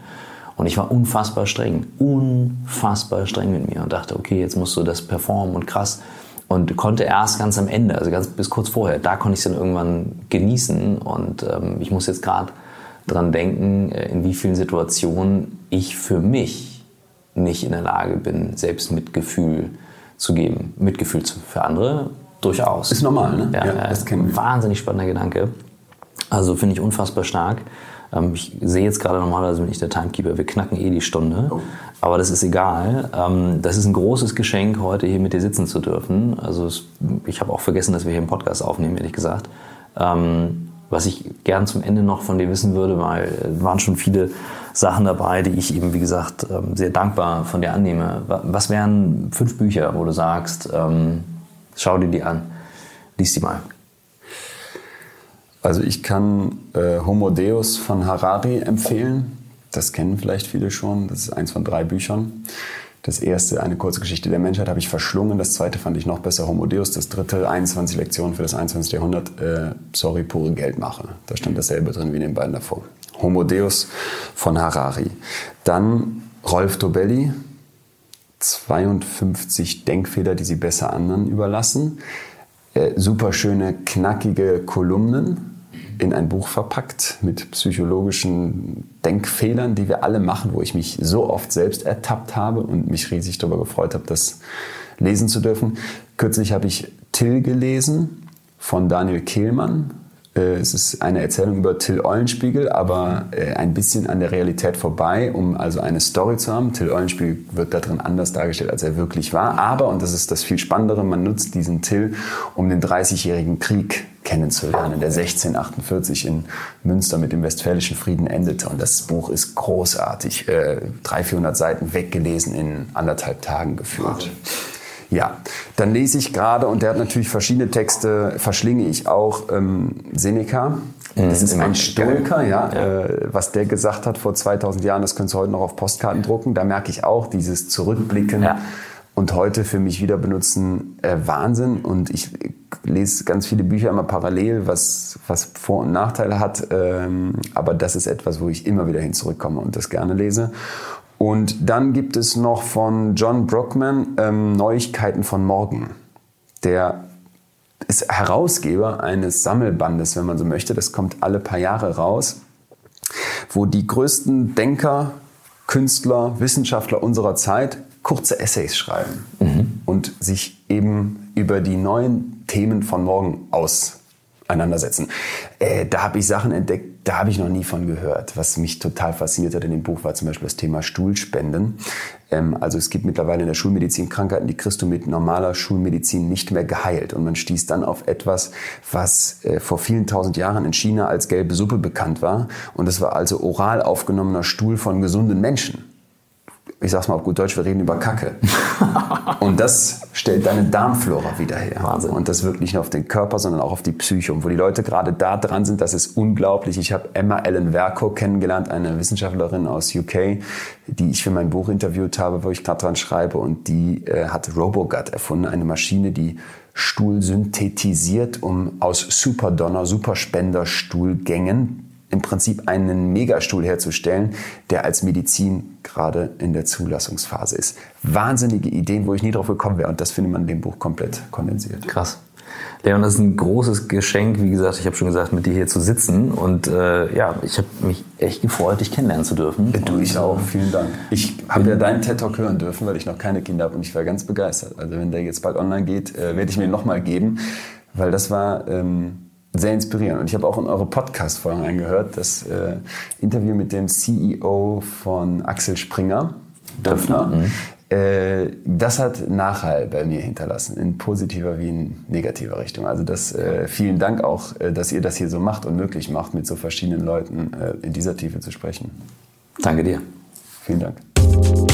Und ich war unfassbar streng, unfassbar streng mit mir und dachte, okay, jetzt musst du das performen und krass. Und konnte erst ganz am Ende, also ganz bis kurz vorher, da konnte ich es dann irgendwann genießen. Und ähm, ich muss jetzt gerade dran denken, äh, in wie vielen Situationen ich für mich nicht in der Lage bin, selbst Mitgefühl zu geben. Mitgefühl für andere durchaus. Ist normal, ne? Ja, ja das kennen wir. Wahnsinnig spannender Gedanke. Also finde ich unfassbar stark. Ähm, ich sehe jetzt gerade normalerweise bin ich der Timekeeper, wir knacken eh die Stunde. Oh. Aber das ist egal. Ähm, das ist ein großes Geschenk, heute hier mit dir sitzen zu dürfen. Also ich habe auch vergessen, dass wir hier einen Podcast aufnehmen, ehrlich gesagt. Ähm, was ich gern zum Ende noch von dir wissen würde, weil es waren schon viele Sachen dabei, die ich eben, wie gesagt, sehr dankbar von dir annehme. Was wären fünf Bücher, wo du sagst, schau dir die an, lies die mal? Also ich kann äh, Homo Deus von Harari empfehlen. Das kennen vielleicht viele schon. Das ist eins von drei Büchern. Das erste, eine kurze Geschichte der Menschheit, habe ich verschlungen. Das zweite fand ich noch besser, Homo Deus. Das dritte, 21 Lektionen für das 21. Jahrhundert. Äh, sorry, pure Geldmache. Da stand dasselbe drin wie in den beiden davor. Homo Deus von Harari. Dann Rolf Dobelli, 52 Denkfehler, die Sie besser anderen überlassen. Äh, super schöne, knackige Kolumnen in ein Buch verpackt mit psychologischen Denkfehlern, die wir alle machen, wo ich mich so oft selbst ertappt habe und mich riesig darüber gefreut habe, das lesen zu dürfen. Kürzlich habe ich Till gelesen von Daniel Kehlmann. Äh, es ist eine Erzählung über Till Eulenspiegel, aber äh, ein bisschen an der Realität vorbei, um also eine Story zu haben. Till Eulenspiegel wird da drin anders dargestellt, als er wirklich war. Aber, und das ist das viel Spannendere, man nutzt diesen Till, um den 30-jährigen Krieg kennenzulernen, der 1648 in Münster mit dem Westfälischen Frieden endete. Und das Buch ist großartig, äh, 300, 400 Seiten weggelesen in anderthalb Tagen geführt. Ja, dann lese ich gerade, und der hat natürlich verschiedene Texte, verschlinge ich auch ähm, Seneca. Mhm. Das ist ein Stoiker, ja. ja. Äh, was der gesagt hat vor 2000 Jahren, das könntest du heute noch auf Postkarten drucken. Da merke ich auch dieses Zurückblicken. Ja und heute für mich wieder benutzen äh, Wahnsinn. Und ich lese ganz viele Bücher immer parallel, was, was Vor- und Nachteile hat. Ähm, aber das ist etwas, wo ich immer wieder hin zurückkomme und das gerne lese. Und dann gibt es noch von John Brockman ähm, Neuigkeiten von morgen. Der ist Herausgeber eines Sammelbandes, wenn man so möchte. Das kommt alle paar Jahre raus, wo die größten Denker, Künstler, Wissenschaftler unserer Zeit kurze Essays schreiben mhm. und sich eben über die neuen Themen von morgen auseinandersetzen. Äh, da habe ich Sachen entdeckt, da habe ich noch nie von gehört. Was mich total fasziniert hat in dem Buch war zum Beispiel das Thema Stuhlspenden. Ähm, also es gibt mittlerweile in der Schulmedizin Krankheiten, die kriegst du mit normaler Schulmedizin nicht mehr geheilt. Und man stieß dann auf etwas, was äh, vor vielen tausend Jahren in China als gelbe Suppe bekannt war. Und das war also oral aufgenommener Stuhl von gesunden Menschen ich sag's mal auf gut Deutsch, wir reden über Kacke. und das stellt deine Darmflora wieder her. Wahnsinn. Und das wirkt nicht nur auf den Körper, sondern auch auf die Psyche. Und wo die Leute gerade da dran sind, das ist unglaublich. Ich habe Emma Ellen Verco kennengelernt, eine Wissenschaftlerin aus UK, die ich für mein Buch interviewt habe, wo ich gerade dran schreibe. Und die äh, hat RoboGut erfunden, eine Maschine, die Stuhl synthetisiert, um aus Superdonner, Superspenderstuhlgängen im Prinzip einen Megastuhl herzustellen, der als Medizin gerade in der Zulassungsphase ist. Wahnsinnige Ideen, wo ich nie drauf gekommen wäre. Und das findet man in dem Buch komplett kondensiert. Krass. Leon, das ist ein großes Geschenk, wie gesagt, ich habe schon gesagt, mit dir hier zu sitzen. Und äh, ja, ich habe mich echt gefreut, dich kennenlernen zu dürfen. Du, ich auch. Vielen Dank. Ich habe ja deinen TED Talk hören dürfen, weil ich noch keine Kinder habe und ich war ganz begeistert. Also wenn der jetzt bald online geht, äh, werde ich mir nochmal geben, weil das war... Ähm, sehr inspirierend. Und ich habe auch in eure Podcast-Folgen eingehört, das äh, Interview mit dem CEO von Axel Springer, Döpfner. Mhm. Äh, das hat Nachhall bei mir hinterlassen, in positiver wie in negativer Richtung. Also das, äh, vielen Dank auch, äh, dass ihr das hier so macht und möglich macht, mit so verschiedenen Leuten in dieser Tiefe zu sprechen. Danke dir. Vielen Dank.